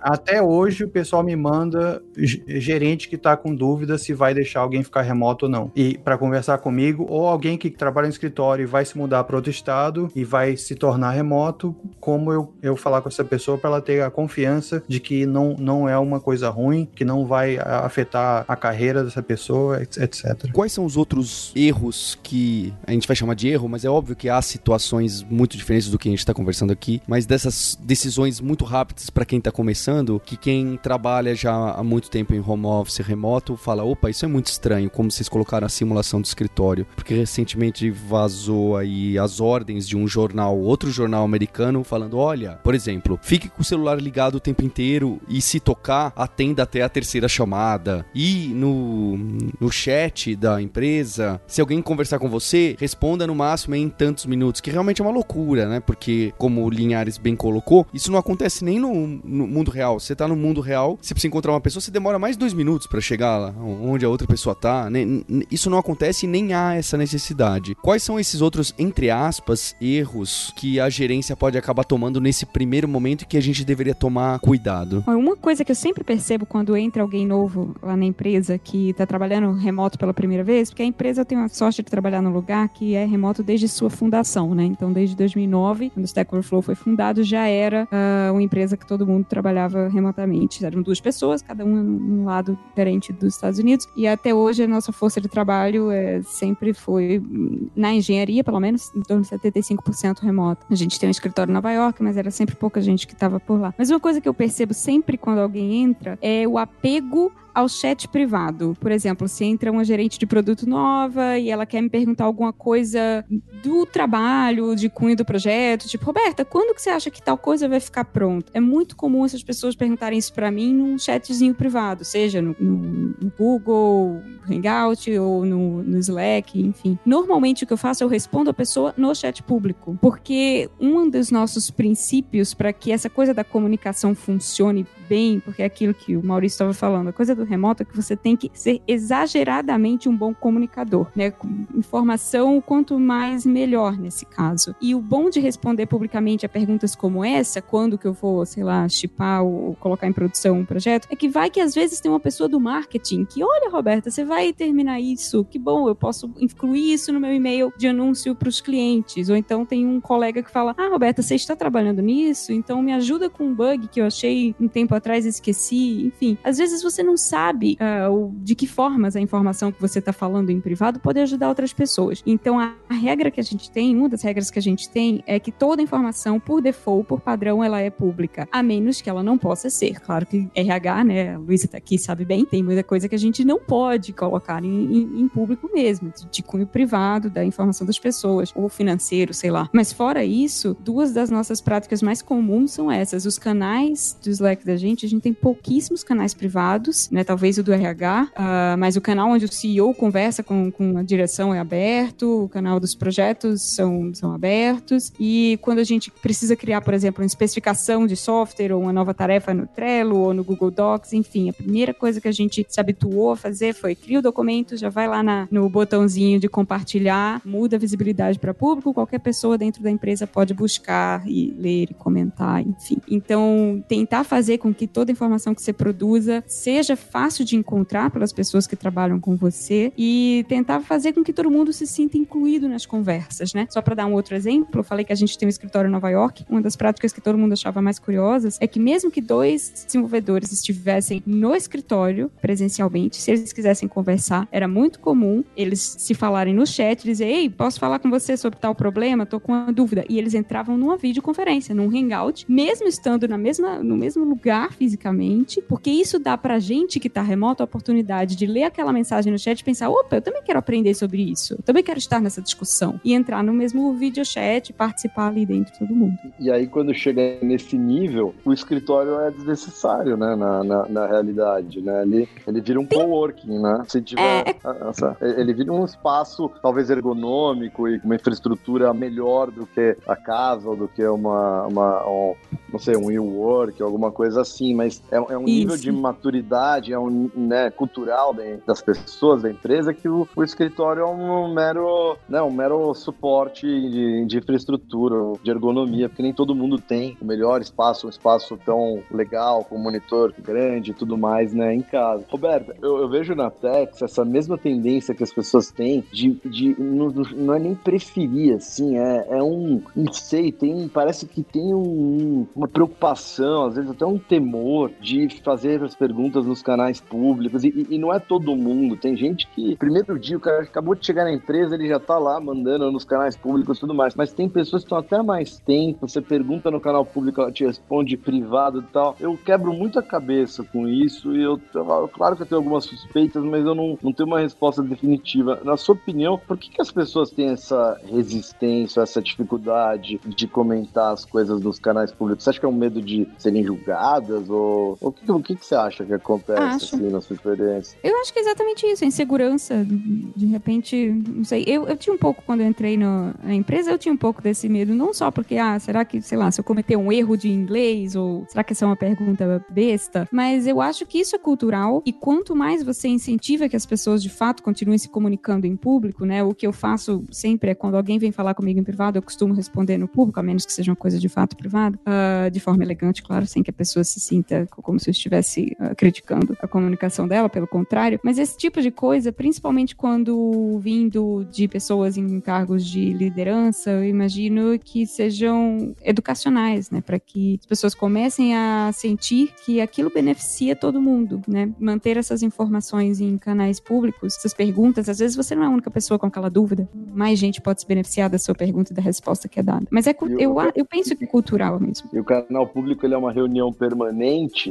Até hoje o pessoal me manda gerente que está com dúvida se vai deixar alguém ficar remoto ou não. E para conversar comigo, ou alguém que trabalha no escritório e vai se mudar para outro estado e vai se tornar remoto, como eu, eu falar com essa pessoa para ela ter a confiança de que não, não é uma coisa ruim, que não vai afetar a carreira dessa pessoa, etc. Quais são os outros erros que a gente vai chamar de erro, mas é óbvio que há situações muito diferentes do que a gente está conversando aqui, mas dessas decisões muito rápidas para quem está começando, que quem trabalha já há muito tempo em home office remoto fala: opa, isso é muito estranho, como vocês colocaram a simulação do escritório, porque recentemente vazou aí as ordens de um jornal, outro jornal americano, falando: olha, por exemplo, fique com o celular ligado o tempo inteiro e se tocar, atenda até a terceira chamada. E no, no chat da empresa, se alguém conversar com você, responda no máximo em tantos minutos, que realmente é uma loucura, né? Porque, como o Linhares bem colocou, isso não acontece nem no, no mundo real. Você tá no mundo real, você precisa encontrar uma pessoa, você demora mais dois minutos para chegar lá onde a outra pessoa tá. Isso não acontece e nem há essa necessidade. Quais são esses outros, entre aspas, erros que a gerência pode acabar tomando nesse primeiro momento que a gente deveria tomar cuidado? Uma coisa que eu sempre percebo quando entra alguém novo lá na empresa que tá trabalhando remoto pela primeira vez, porque a empresa tem a sorte de trabalhar num lugar que é remoto desde sua fundação, né? Então, desde 2009, quando o Stack Overflow foi fundado, já era uh, uma empresa que todo mundo trabalhava remotamente. Eram duas pessoas, cada uma num lado diferente dos Estados Unidos. E até hoje a nossa força de trabalho é, sempre foi, na engenharia, pelo menos, em torno de 75% remoto. A gente tem um escritório em Nova York, mas era sempre pouca gente que estava por lá. Mas uma coisa que eu percebo sempre quando alguém entra é o apego ao chat privado. Por exemplo, se entra uma gerente de produto nova e ela quer me perguntar alguma coisa do trabalho, de cunho do projeto, tipo, Roberta, quando que você acha que tal coisa vai ficar pronta? É muito comum essas pessoas perguntarem isso para mim num chatzinho privado, seja no, no, no Google Hangout ou no, no, Slack, enfim. Normalmente o que eu faço, eu respondo a pessoa no chat público, porque um dos nossos princípios para que essa coisa da comunicação funcione bem, porque é aquilo que o Maurício estava falando, a coisa do remoto é que você tem que ser exageradamente um bom comunicador, né? Informação quanto mais melhor nesse caso. E o bom de responder publicamente a perguntas como essa, quando que eu vou, sei lá, chipar ou colocar em produção um projeto, é que vai que às vezes tem uma pessoa do marketing que, olha, Roberta, você vai terminar isso, que bom, eu posso incluir isso no meu e-mail de anúncio para os clientes. Ou então tem um colega que fala, ah, Roberta, você está trabalhando nisso, então me ajuda com um bug que eu achei um tempo atrás esqueci, enfim. Às vezes você não sabe uh, de que formas a informação que você está falando em privado pode ajudar outras pessoas. Então, a, a, regra que a gente tem, uma das regras que a gente tem, é que toda informação, por default, por padrão, ela é pública, a menos que ela não possa ser. Claro que RH, né, a Luísa está aqui, sabe bem, tem muita coisa que a gente não pode colocar em, em, em público mesmo, de, de cunho privado, da informação das pessoas, ou financeiro, sei lá. Mas fora isso, duas das nossas práticas mais comuns são essas. Os canais do Slack da gente gente, a gente tem pouquíssimos canais privados, né? Talvez o do RH, uh, ah, mas o canal onde o CEO conversa com, com a direção é aberto, o canal dos projetos são, são abertos. E quando a gente precisa criar, por exemplo, uma especificação de software ou uma nova tarefa no Trello ou no Google Docs, enfim, a primeira coisa que a gente se habituou a fazer foi cria o documento, já vai lá na, no botãozinho de compartilhar, muda a visibilidade para público, qualquer pessoa dentro da empresa pode buscar e ler e comentar, enfim. Então, tentar fazer com que toda informação que você produza seja fácil de encontrar pelas pessoas que trabalham com você e tentar fazer com que todo mundo se sinta incluído nas conversas, né? Só para dar um outro exemplo, eu falei que a gente tem um escritório em Nova York. Uma das práticas que todo mundo achava mais curiosas é que mesmo que dois desenvolvedores estivessem no escritório presencialmente, se eles quisessem conversar, era muito comum eles se falarem no chat, dizer: "Ei, posso falar com você sobre tal problema? Tô com uma dúvida". E eles entravam numa videoconferência, num hangout, mesmo estando na mesma no mesmo lugar fisicamente, porque isso dá pra gente que tá remoto a oportunidade de ler aquela mensagem no chat e pensar: opa, eu também quero aprender sobre isso, eu também quero estar nessa discussão. E entrar no mesmo vídeo chat, participar ali dentro de todo mundo. E aí, quando chega nesse nível, o escritório é desnecessário, né, na, na, na realidade, né? Ele, ele vira um coworking, né? Se tiver. É... Essa, ele vira um espaço, talvez ergonômico e com uma infraestrutura melhor do que a casa ou do que uma, uma, não sei, um e-work, alguma coisa assim, mas é, é um Isso. nível de maturidade, é um né, cultural da- das pessoas, da empresa, que o, o escritório é um mero, né, um mero suporte de, de infraestrutura, de ergonomia, porque nem todo mundo tem o melhor espaço, um espaço tão legal, com monitor grande e tudo mais, né, em casa. Roberta, eu, eu vejo na Tex essa mesma tendência que as pessoas têm de, de não, não é nem preferir, assim, é, é um, não sei, tem, parece que tem um- uma preocupação, às vezes até um temor de fazer as perguntas nos canais públicos, e, e- não é todo mundo, tem gente que, primeiro dia, o cara acabou de chegar na empresa, ele já tá lá mandando nos canais públicos e tudo mais, mas tem pessoas que estão até mais tempo, você pergunta no canal público, ela te responde privado e tal, eu quebro muito a cabeça com isso, e eu, claro que eu tenho algumas suspeitas, mas eu não, não tenho uma resposta definitiva. Na sua opinião, por que, que as pessoas têm essa resistência, essa dificuldade de comentar as coisas nos canais públicos? Você acha que é um medo de serem julgadas? Ou ou o que, o que, que você acha que acontece Acho. assim, na sua experiência? Eu acho que é exatamente isso, a insegurança. De repente, não sei. Eu, eu tinha um pouco, quando eu entrei no- na empresa, eu tinha um pouco desse medo. Não só porque, ah, será que, sei lá, se eu cometer um erro de inglês, ou será que essa é uma pergunta besta? Mas eu acho que isso é cultural, e quanto mais você incentiva que as pessoas de fato continuem se comunicando em público, né? O que eu faço sempre é quando alguém vem falar comigo em privado, eu costumo responder no público, a menos que seja uma coisa de fato privada, ah, de forma elegante, claro, sem que a pessoa se sinta como se eu estivesse ah, criticando a comunicação dela, pelo contrário. Mas esse tipo de coisa, principalmente quando vindo de pessoas em cargos de liderança, eu imagino que sejam educacionais, né? Para que as pessoas comecem a sentir que aquilo beneficia todo mundo, né? Manter essas informações em canais públicos, essas perguntas, às vezes você não é a única pessoa com aquela dúvida, mais gente pode se beneficiar da sua pergunta e da resposta que é dada. Mas é, eu, a- eu penso que é cultural mesmo. E o canal público ele é uma reunião permanente,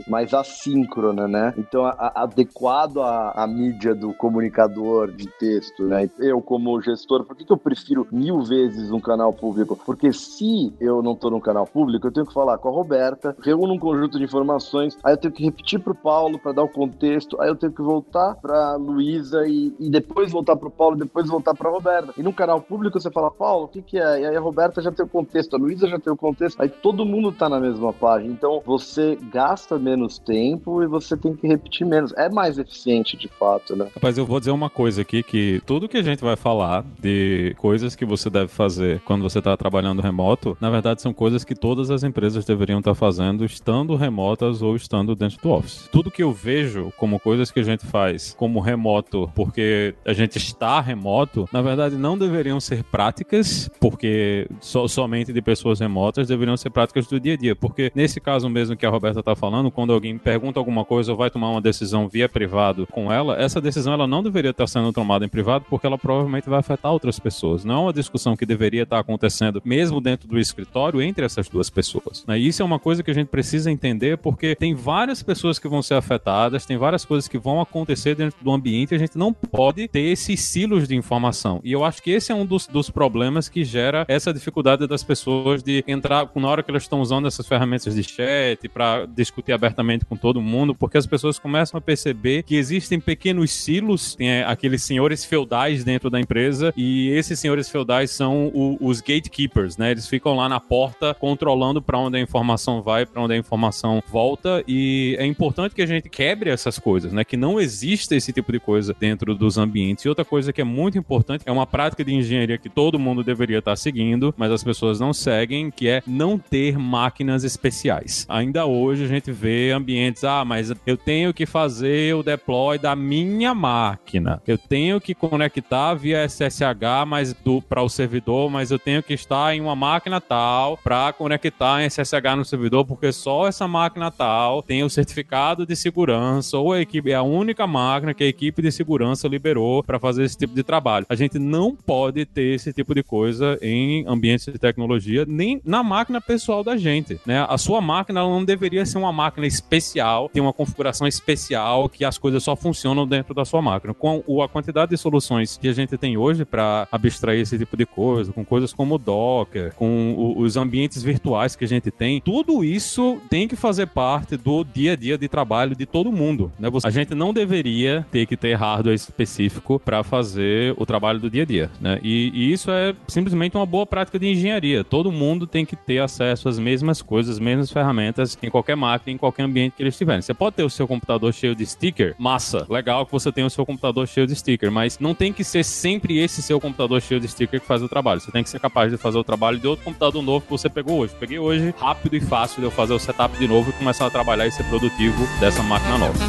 mas assíncrona, né? Então, a- a- adequado à, mídia do comunicador de texto, né? Eu, como gestor, por que, que eu prefiro mil vezes um canal público? Porque se eu não tô num canal público, eu tenho que falar com a Roberta, reúno um conjunto de informações, aí eu tenho que repetir pro Paulo para dar o contexto, aí eu tenho que voltar pra Luísa e, e depois voltar pro Paulo, depois voltar pra Roberta. E num canal público você fala, Paulo, o que que é? E aí a Roberta já tem o contexto, a Luísa já tem o contexto, aí todo mundo tá na mesma página. Então você gasta menos tempo e você tem que repetir menos. É mais eficiente de fato, né? Rapaz, eu vou dizer uma coisa aqui, que tudo que a gente vai falar de coisas que você deve fazer quando você está trabalhando remoto, na verdade são coisas que todas as empresas deveriam estar fazendo, estando remotas ou estando dentro do office. Tudo que eu vejo como coisas que a gente faz como remoto, porque a gente está remoto, na verdade não deveriam ser práticas, porque so- somente de pessoas remotas deveriam ser práticas do dia a dia, porque nesse caso mesmo que a Roberta está falando, quando alguém pergunta alguma coisa ou vai tomar uma decisão via privado com ela, essa decisão ela não deveria estar sendo tomada em privado porque ela provavelmente vai afetar outras pessoas. Não é uma discussão que deveria estar acontecendo mesmo dentro do escritório entre essas duas pessoas. né? Isso é uma coisa que a gente precisa entender porque tem várias pessoas que vão ser afetadas, tem várias coisas que vão acontecer dentro do ambiente e a gente não pode ter esses silos de informação. E eu acho que esse é um dos, dos problemas que gera essa dificuldade das pessoas de entrar na hora que elas estão usando essas ferramentas de chat para discutir abertamente com todo mundo, porque as pessoas começam a perceber que existem pequenos silos, tem é, aqueles senhores feudais dentro da empresa e esses senhores feudais são o- os gatekeepers, né? Eles ficam lá na porta controlando para onde a informação vai, para onde a informação volta e é importante que a gente quebre essas coisas, né? Que não exista esse tipo de coisa dentro dos ambientes. E outra coisa que é muito importante é uma prática de engenharia que todo mundo deveria estar seguindo, mas as pessoas não seguem, que é não ter máquinas especiais. Ainda hoje a gente vê ambientes, ah, mas eu tenho que fazer o deploy da minha máquina. Eu tenho que conectar via SSH mas para o servidor, mas eu tenho que estar em uma máquina tal para conectar em SSH no servidor, porque só essa máquina tal tem o certificado de segurança ou a equipe é a única máquina que a equipe de segurança liberou para fazer esse tipo de trabalho. A gente não pode ter esse tipo de coisa em ambientes de tecnologia, nem na máquina pessoal da gente, né? A sua máquina ela não deveria ser uma máquina especial, tem uma configuração especial que as coisas só funcionam dentro da sua máquina. Com a quantidade de soluções que a gente tem hoje para abstrair esse tipo de coisa, com coisas como o Docker, com os ambientes virtuais que a gente tem, tudo isso tem que fazer parte do dia a dia de trabalho de todo mundo, né? A gente não deveria ter que ter hardware específico para fazer o trabalho do dia a dia, né? E, e isso é simplesmente uma boa prática de engenharia. Todo mundo tem que ter acesso às mesmas coisas, mesmas ferramentas em qualquer máquina, em qualquer ambiente que eles tiverem. Você pode ter o seu computador cheio de sticker, massa, legal que você tenha o seu computador cheio de sticker, mas não tem que ser sempre esse seu computador cheio de sticker que faz o trabalho. Você tem que ser capaz de fazer o trabalho de outro computador novo que você pegou hoje. Peguei hoje, rápido e fácil de eu fazer o setup de novo e começar a trabalhar e ser produtivo dessa máquina nova.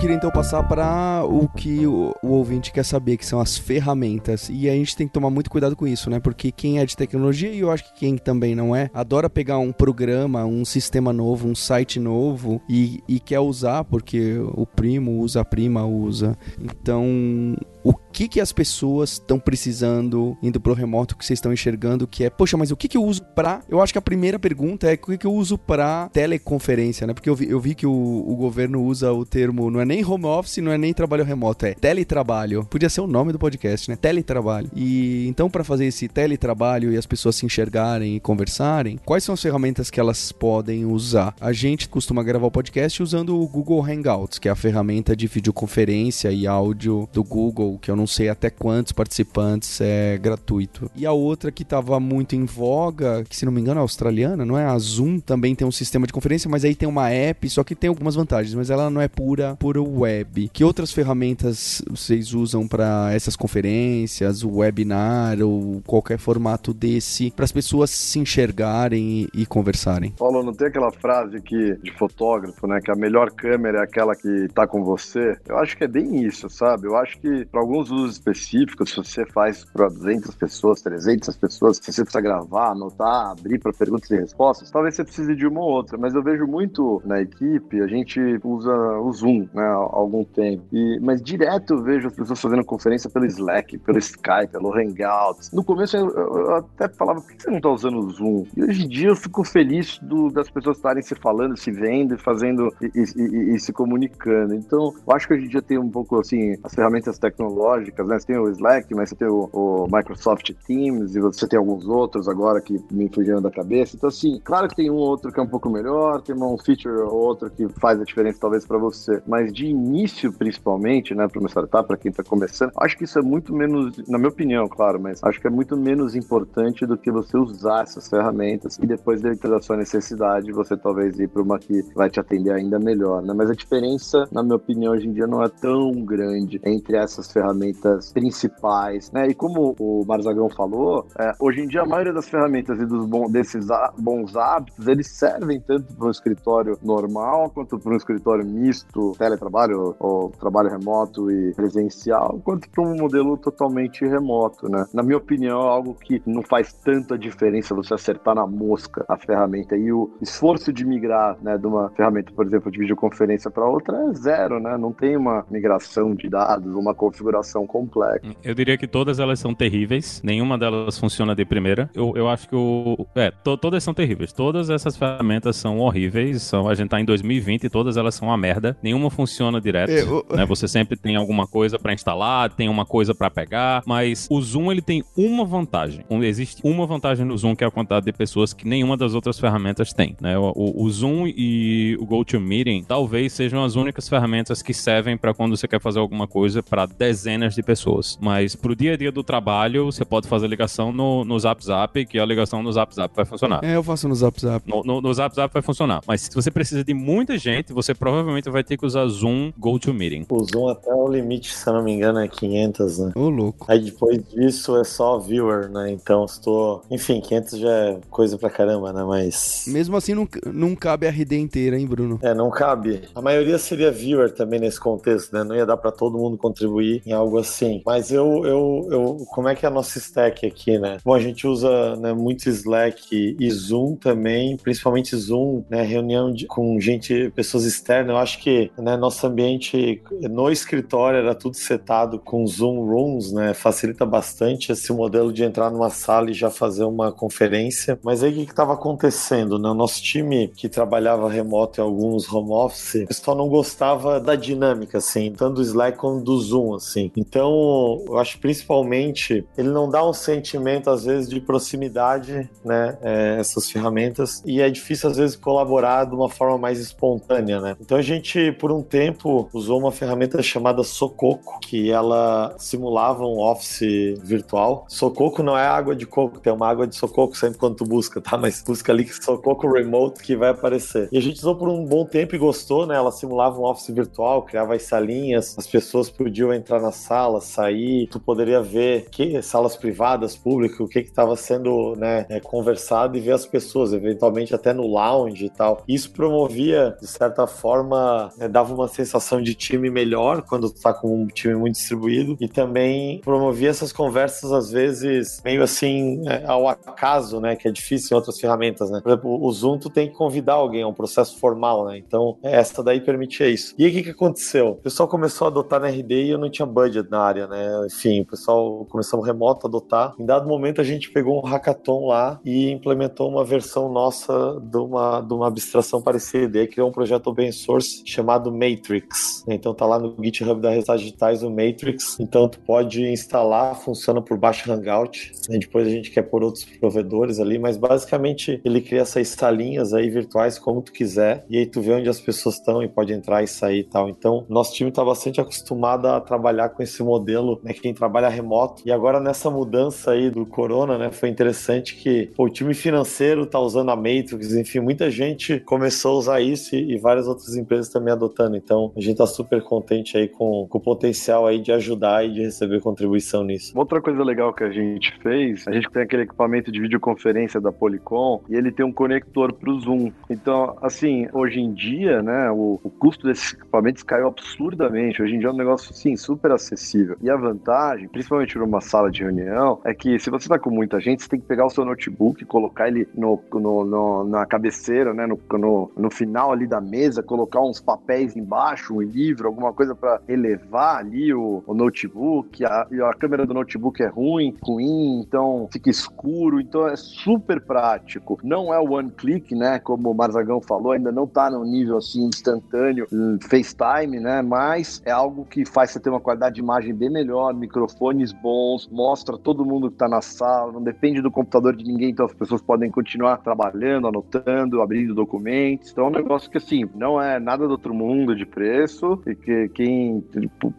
Queria então passar para o que o, o, ouvinte quer saber, que são as ferramentas. E a gente tem que tomar muito cuidado com isso, né? Porque quem é de tecnologia, e eu acho que quem também não é, adora pegar um programa, um sistema novo, um site novo e, e quer usar, porque o primo usa, a prima usa. Então, o que que as pessoas estão precisando indo pro remoto que vocês estão enxergando que é, poxa, mas o que que eu uso pra... Eu acho que a primeira pergunta é o que que eu uso pra teleconferência, né? Porque eu vi, eu vi que o, o governo usa o termo, não é nem home office, não é nem trabalho remoto, é teletrabalho. Podia ser o nome do podcast, né? Teletrabalho. E então para fazer esse teletrabalho e as pessoas se enxergarem e conversarem, quais são as ferramentas que elas podem usar? A gente costuma gravar o podcast usando o Google Hangouts, que é a ferramenta de videoconferência e áudio do Google, que eu não sei até quantos participantes é gratuito. E a outra que estava muito em voga, que se não me engano é australiana, não é? A Zoom também tem um sistema de conferência, mas aí tem uma app, só que tem algumas vantagens, mas ela não é pura pura web. Que outras ferramentas vocês usam para essas conferências, o webinar ou qualquer formato desse, para as pessoas se enxergarem e, e, conversarem? Paulo, não tem aquela frase aqui de fotógrafo, né, que a melhor câmera é aquela que está com você? Eu acho que é bem isso, sabe? Eu acho que para alguns usos específicos, se você faz para 200 pessoas, 300 pessoas, se você precisa gravar, anotar, abrir para perguntas e respostas, talvez você precise de uma ou outra, mas eu vejo muito na equipe, a gente usa o Zoom, né, há algum tempo, e, mas direto eu vejo as pessoas fazendo conferência pelo Slack, pelo Skype, pelo Hangouts. No começo eu, eu até falava, por que você não está usando o Zoom? E hoje em dia eu fico feliz do, das pessoas estarem se falando, se vendo fazendo e, e, e, e se comunicando. Então, eu acho que hoje em dia tem um pouco assim, as ferramentas tecnológicas tecnológicas, né? Você tem o Slack, mas você tem o, o, Microsoft Teams e você tem alguns outros agora que me fugiram da cabeça. Então, assim, claro que tem um ou outro que é um pouco melhor, tem um feature ou outro que faz a diferença talvez para você, mas de início, principalmente, né, para uma startup, para quem está começando, acho que isso é muito menos, na minha opinião, claro, mas acho que é muito menos importante do que você usar essas ferramentas e depois dentro da sua necessidade você talvez ir para uma que vai te atender ainda melhor, né? Mas a diferença, na minha opinião, hoje em dia não é tão grande entre essas ferramentas ferramentas principais, né? E como o Marzagão falou, é, hoje em dia a maioria das ferramentas e dos desses bons hábitos, eles servem tanto para um escritório normal, quanto para um escritório misto, teletrabalho ou trabalho remoto e presencial, quanto para um modelo totalmente remoto, né? Na minha opinião, é algo que não faz tanta diferença você acertar na mosca a ferramenta e o esforço de migrar, né, de uma ferramenta, por exemplo, de videoconferência para outra é zero, né? Não tem uma migração de dados, uma configuração complexa. Eu diria que todas elas são terríveis, nenhuma delas funciona de primeira. Eu, eu acho que o. É, to, todas são terríveis. Todas essas ferramentas são horríveis. São, a gente tá em 2020 e todas elas são uma merda. Nenhuma funciona direto. Eu... Né? Você sempre tem alguma coisa para instalar, tem uma coisa para pegar, mas o Zoom ele tem uma vantagem. Existe uma vantagem no Zoom que é a quantidade de pessoas que nenhuma das outras ferramentas tem. Né? O, o, o Zoom e o GoToMeeting talvez sejam as únicas ferramentas que servem para quando você quer fazer alguma coisa para dezenas dezenas de pessoas. Mas pro dia a dia do trabalho, você pode fazer ligação no, no Zap Zap, que a ligação no Zap Zap vai funcionar. É, eu faço no Zap Zap. No, no, no Zap Zap vai funcionar. Mas se você precisa de muita gente, você provavelmente vai ter que usar Zoom GoToMeeting. O Zoom até o limite, se eu não me engano, é 500, né? Ô, louco. Aí depois disso é só viewer, né? Então estou... Enfim, 500 já é coisa pra caramba, né? Mas... Mesmo assim, não, não cabe a RD inteira, hein, Bruno? É, não cabe. A maioria seria viewer também nesse contexto, né? Não ia dar pra todo mundo contribuir em algo assim. Mas eu, eu, eu, como é que é a nossa stack aqui, né? Bom, a gente usa né, muito Slack e Zoom também, principalmente Zoom, né? Reunião de, com gente, pessoas externas. Eu acho que né, nosso ambiente no escritório era tudo setado com Zoom Rooms, né? Facilita bastante esse modelo de entrar numa sala e já fazer uma conferência. Mas aí o que estava acontecendo, né? O nosso time que trabalhava remoto em alguns home office, pessoal não gostava da dinâmica, assim, tanto do Slack como do Zoom, assim. Então, eu acho principalmente ele não dá um sentimento às vezes de proximidade, né? É, essas ferramentas e é difícil às vezes colaborar de uma forma mais espontânea, né? Então a gente por um tempo usou uma ferramenta chamada Sococo, que ela simulava um office virtual. Sococo não é água de coco, tem uma água de sococo sempre quando tu busca, tá? Mas busca ali Sococo Remote que vai aparecer. E a gente usou por um bom tempo e gostou, né? Ela simulava um office virtual, criava as salinhas, as pessoas podiam entrar na sala, sair, tu poderia ver que salas privadas, públicas, o que estava sendo né, é, conversado e ver as pessoas, eventualmente até no lounge e tal. Isso promovia, de certa forma, né, dava uma sensação de time melhor quando tu tá com um time muito distribuído e também promovia essas conversas, às vezes, meio assim, é, ao acaso, né? Que é difícil em outras ferramentas, né? Por exemplo, o Zoom tu tem que convidar alguém, é um processo formal, né? Então, essa daí permitia isso. E aí, o que, que aconteceu? O pessoal começou a adotar na RD e eu não tinha budget na área, né? Enfim, o pessoal começou remoto a adotar. Em dado momento, a gente pegou um hackathon lá e implementou uma versão nossa de uma, de uma abstração parecida. E criou um projeto open source chamado Matrix. Então, tá lá no GitHub da Resultados Digitais o Matrix. Então, tu pode instalar, funciona por baixo Hangout. Depois a gente quer por outros provedores ali, mas basicamente ele cria essas salinhas aí virtuais como tu quiser. E aí tu vê onde as pessoas estão e pode entrar e sair e tal. Então, nosso time está bastante acostumado a trabalhar com esse modelo, né? Quem trabalha remoto. E agora nessa mudança aí do corona, né? Foi interessante que pô, o time financeiro tá usando a Matrix, enfim, muita gente começou a usar isso e, várias outras empresas também adotando. Então, a gente tá super contente aí com, com o potencial aí de ajudar e de receber contribuição nisso. Outra coisa legal que a gente fez, a gente tem aquele equipamento de videoconferência da Polycom e ele tem um conector para o Zoom. Então, assim, hoje em dia, né, o, o custo desses equipamentos caiu absurdamente. Hoje em dia é um negócio, sim, super acessível. E a vantagem, principalmente numa sala de reunião, é que se você está com muita gente, você tem que pegar o seu notebook, colocar ele no, no, no na cabeceira, né, no, no, no, final ali da mesa, colocar uns papéis embaixo, um livro, alguma coisa para elevar ali o, o notebook. A, a câmera do notebook é ruim, ruim, então fica escuro, então é super prático. Não é one click, né, como o Marzagão falou, ainda não está no nível assim instantâneo, hum, FaceTime, né, mas é algo que faz você ter uma qualidade de imagem bem melhor, microfones bons, mostra todo mundo que está na sala, não depende do computador de ninguém, então as pessoas podem continuar trabalhando, anotando, abrindo documentos. Então é um negócio que assim, não é nada do outro mundo de preço e que quem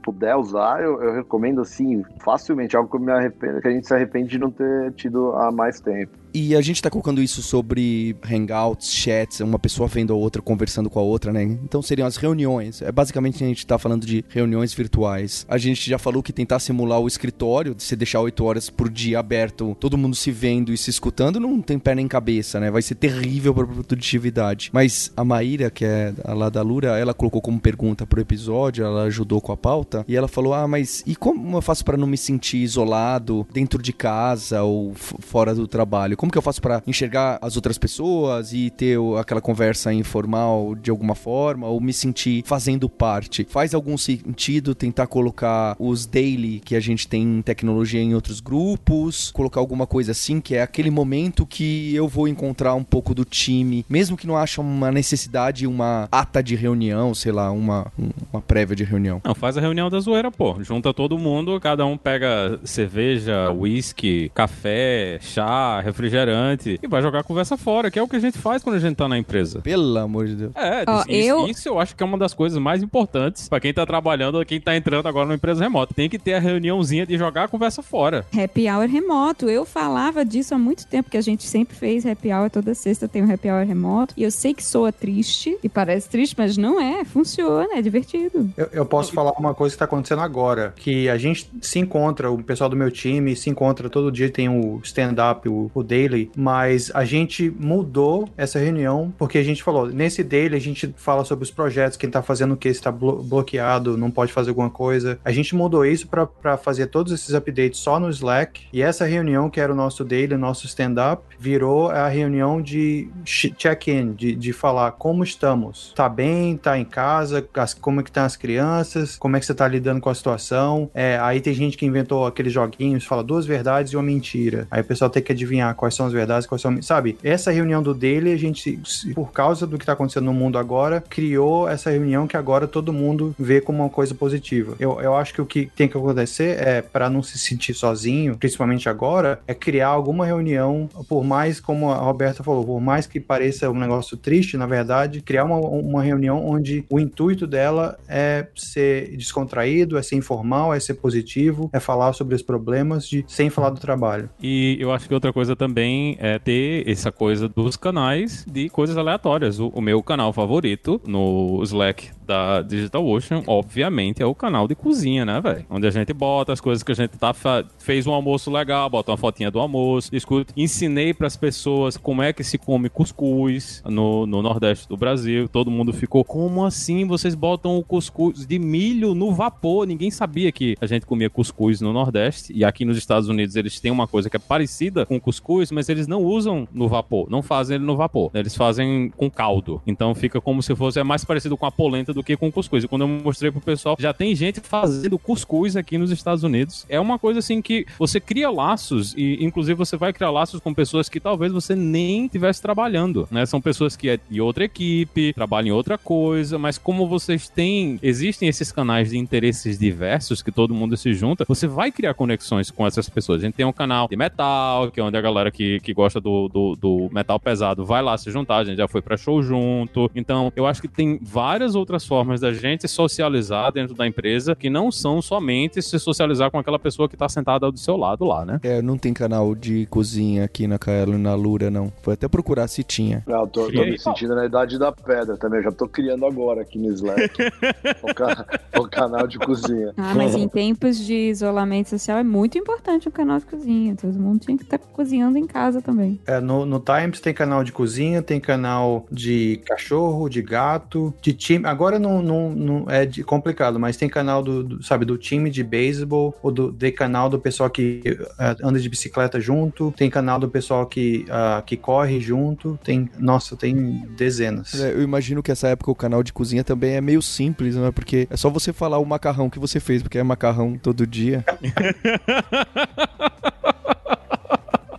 puder usar, eu, eu recomendo assim, facilmente, algo que, arrependo, que a gente se arrepende de não ter tido há mais tempo. E a gente tá colocando isso sobre hangouts, chats, uma pessoa vendo a outra, conversando com a outra, né? Então seriam as reuniões. É basicamente a gente tá falando de reuniões virtuais. A gente já falou que tentar simular o escritório, de se deixar oito horas por dia aberto, todo mundo se vendo e se escutando, não tem pé nem cabeça, né? Vai ser terrível pra produtividade. Mas a Maíra, que é lá da Lura, ela colocou como pergunta pro episódio, ela ajudou com a pauta, e ela falou: Ah, mas e como eu faço para não me sentir isolado dentro de casa ou fora do trabalho? Como que eu faço para enxergar as outras pessoas e ter aquela conversa informal de alguma forma ou me sentir fazendo parte? Faz algum sentido tentar colocar os daily que a gente tem em tecnologia em outros grupos, colocar alguma coisa assim que é aquele momento que eu vou encontrar um pouco do time, mesmo que não ache uma necessidade, uma ata de reunião, sei lá, uma, uma prévia de reunião. Não, faz a reunião da zoeira, pô. Junta todo mundo, cada um pega cerveja, uísque, café, chá, refrigerante refrigerante e vai jogar a conversa fora, que é o que a gente faz quando a gente tá na empresa. Pelo amor de Deus. É, oh, isso, eu... isso eu acho que é uma das coisas mais importantes para quem tá trabalhando, quem tá entrando agora numa empresa remota. Tem que ter a reuniãozinha de jogar a conversa fora. Happy hour remoto. Eu falava disso há muito tempo, que a gente sempre fez happy hour toda sexta tem um happy hour remoto. E eu sei que soa triste, e parece triste, mas não é. Funciona, é divertido. Eu, eu posso falar uma coisa que tá acontecendo agora, que a gente se encontra, o pessoal do meu time se encontra todo dia, tem o stand-up, o, o daily, mas a gente mudou essa reunião porque a gente falou, nesse daily a gente fala sobre os projetos, quem tá fazendo o que, está blo bloqueado, não pode fazer alguma coisa. A gente mudou isso para fazer todos esses updates só no Slack e essa reunião que era o nosso daily, nosso stand-up, virou a reunião de check-in, de, de falar como estamos. Tá bem, tá em casa, as, como é que estão as crianças, como é que você tá lidando com a situação. É, aí tem gente que inventou aqueles joguinhos, fala duas verdades e uma mentira. Aí o pessoal tem que adivinhar quais são as verdades, quais são. Sabe, essa reunião do Daily, a gente, por causa do que está acontecendo no mundo agora, criou essa reunião que agora todo mundo vê como uma coisa positiva. Eu, eu acho que o que tem que acontecer é, para não se sentir sozinho, principalmente agora, é criar alguma reunião, por mais, como a Roberta falou, por mais que pareça um negócio triste, na verdade, criar uma, uma reunião onde o intuito dela é ser descontraído, é ser informal, é ser positivo, é falar sobre os problemas de, sem falar do trabalho. E eu acho que outra coisa também é ter essa coisa dos canais de coisas aleatórias. O, o meu canal favorito no Slack da Digital Ocean, obviamente, é o canal de cozinha, né, velho? Onde a gente bota as coisas que a gente tá fez um almoço legal, bota uma fotinha do almoço, discute. Ensinei para as pessoas como é que se come cuscuz no, no Nordeste do Brasil. Todo mundo ficou, como assim vocês botam o cuscuz de milho no vapor? Ninguém sabia que a gente comia cuscuz no Nordeste. E aqui nos Estados Unidos eles têm uma coisa que é parecida com cuscuz, mas eles não usam no vapor, não fazem ele no vapor. Eles fazem com caldo. Então fica como se fosse é mais parecido com a polenta do que com cuscuz. E quando eu mostrei pro pessoal, já tem gente fazendo cuscuz aqui nos Estados Unidos. É uma coisa assim que você cria laços e inclusive você vai criar laços com pessoas que talvez você nem estivesse trabalhando, né? São pessoas que é de outra equipe, trabalham em outra coisa, mas como vocês têm, existem esses canais de interesses diversos que todo mundo se junta, você vai criar conexões com essas pessoas. A gente tem um canal de metal, que é onde a galera que, que gosta do, do, do metal pesado vai lá se juntar, a gente já foi para show junto. Então, eu acho que tem várias outras formas da gente socializar dentro da empresa que não são somente se socializar com aquela pessoa que tá sentada do seu lado lá, né? É, não tem canal de cozinha aqui na Kaelo e na Lura, não. Foi até procurar se tinha. Não, tô, tô me sentindo na idade da pedra também. Já tô criando agora aqui no Slack o, ca... o, canal de cozinha. Ah, mas em tempos de isolamento social é muito importante o canal de cozinha. Todo mundo tinha que estar tá cozinhando em casa também. É, no, no Times tem canal de cozinha, tem canal de cachorro, de gato, de time. Agora não, não, não é de, complicado, mas tem canal do, do, sabe, do time de beisebol, ou do de canal do pessoal que uh, anda de bicicleta junto, tem canal do pessoal que, uh, que corre junto, tem, nossa, tem dezenas. É, eu imagino que essa época o canal de cozinha também é meio simples, né? Porque é só você falar o macarrão que você fez, porque é macarrão todo dia.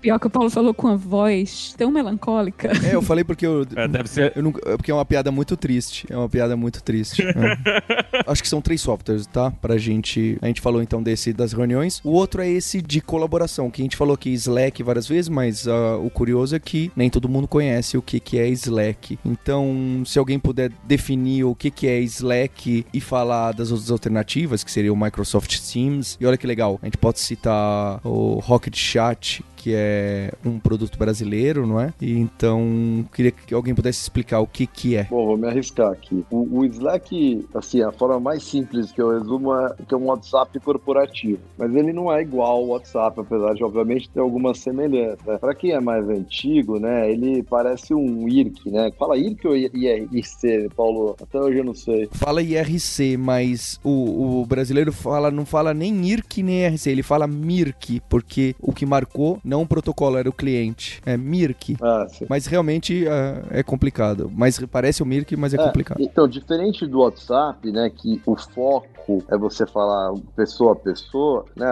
Pior que o Paulo falou com a voz tão melancólica. É, eu falei porque eu. É, deve ser. Eu é porque é uma piada muito triste. É uma piada muito triste. é. Acho que são três softwares, tá? Pra gente. A gente falou então desse das reuniões. O outro é esse de colaboração, que a gente falou aqui Slack várias vezes, mas uh, o curioso é que nem todo mundo conhece o que, que é Slack. Então, se alguém puder definir o que, que é Slack e falar das outras alternativas, que seria o Microsoft Teams. E olha que legal, a gente pode citar o Rocket Chat, que é um produto brasileiro, não é? E então queria que alguém pudesse explicar o que que é. Bom, vou me arriscar aqui. O, o Slack, assim, a forma mais simples que eu resumo é que é um WhatsApp corporativo, mas ele não é igual ao WhatsApp, apesar de obviamente ter algumas semelhanças. Né? Para quem é mais antigo, né, ele parece um IRC, né? Fala IRC ou IRC, Paulo? Até hoje eu não sei. Fala IRC, mas o, o brasileiro fala não fala nem IRC nem IRC, ele fala MIRC, porque o que marcou não o protocolo, era o cliente. É Mirk. Ah, mas realmente é, é, complicado. Mas parece o Mirk, mas é, é, complicado. Então, diferente do WhatsApp, né, que o foco é você falar pessoa a pessoa, né?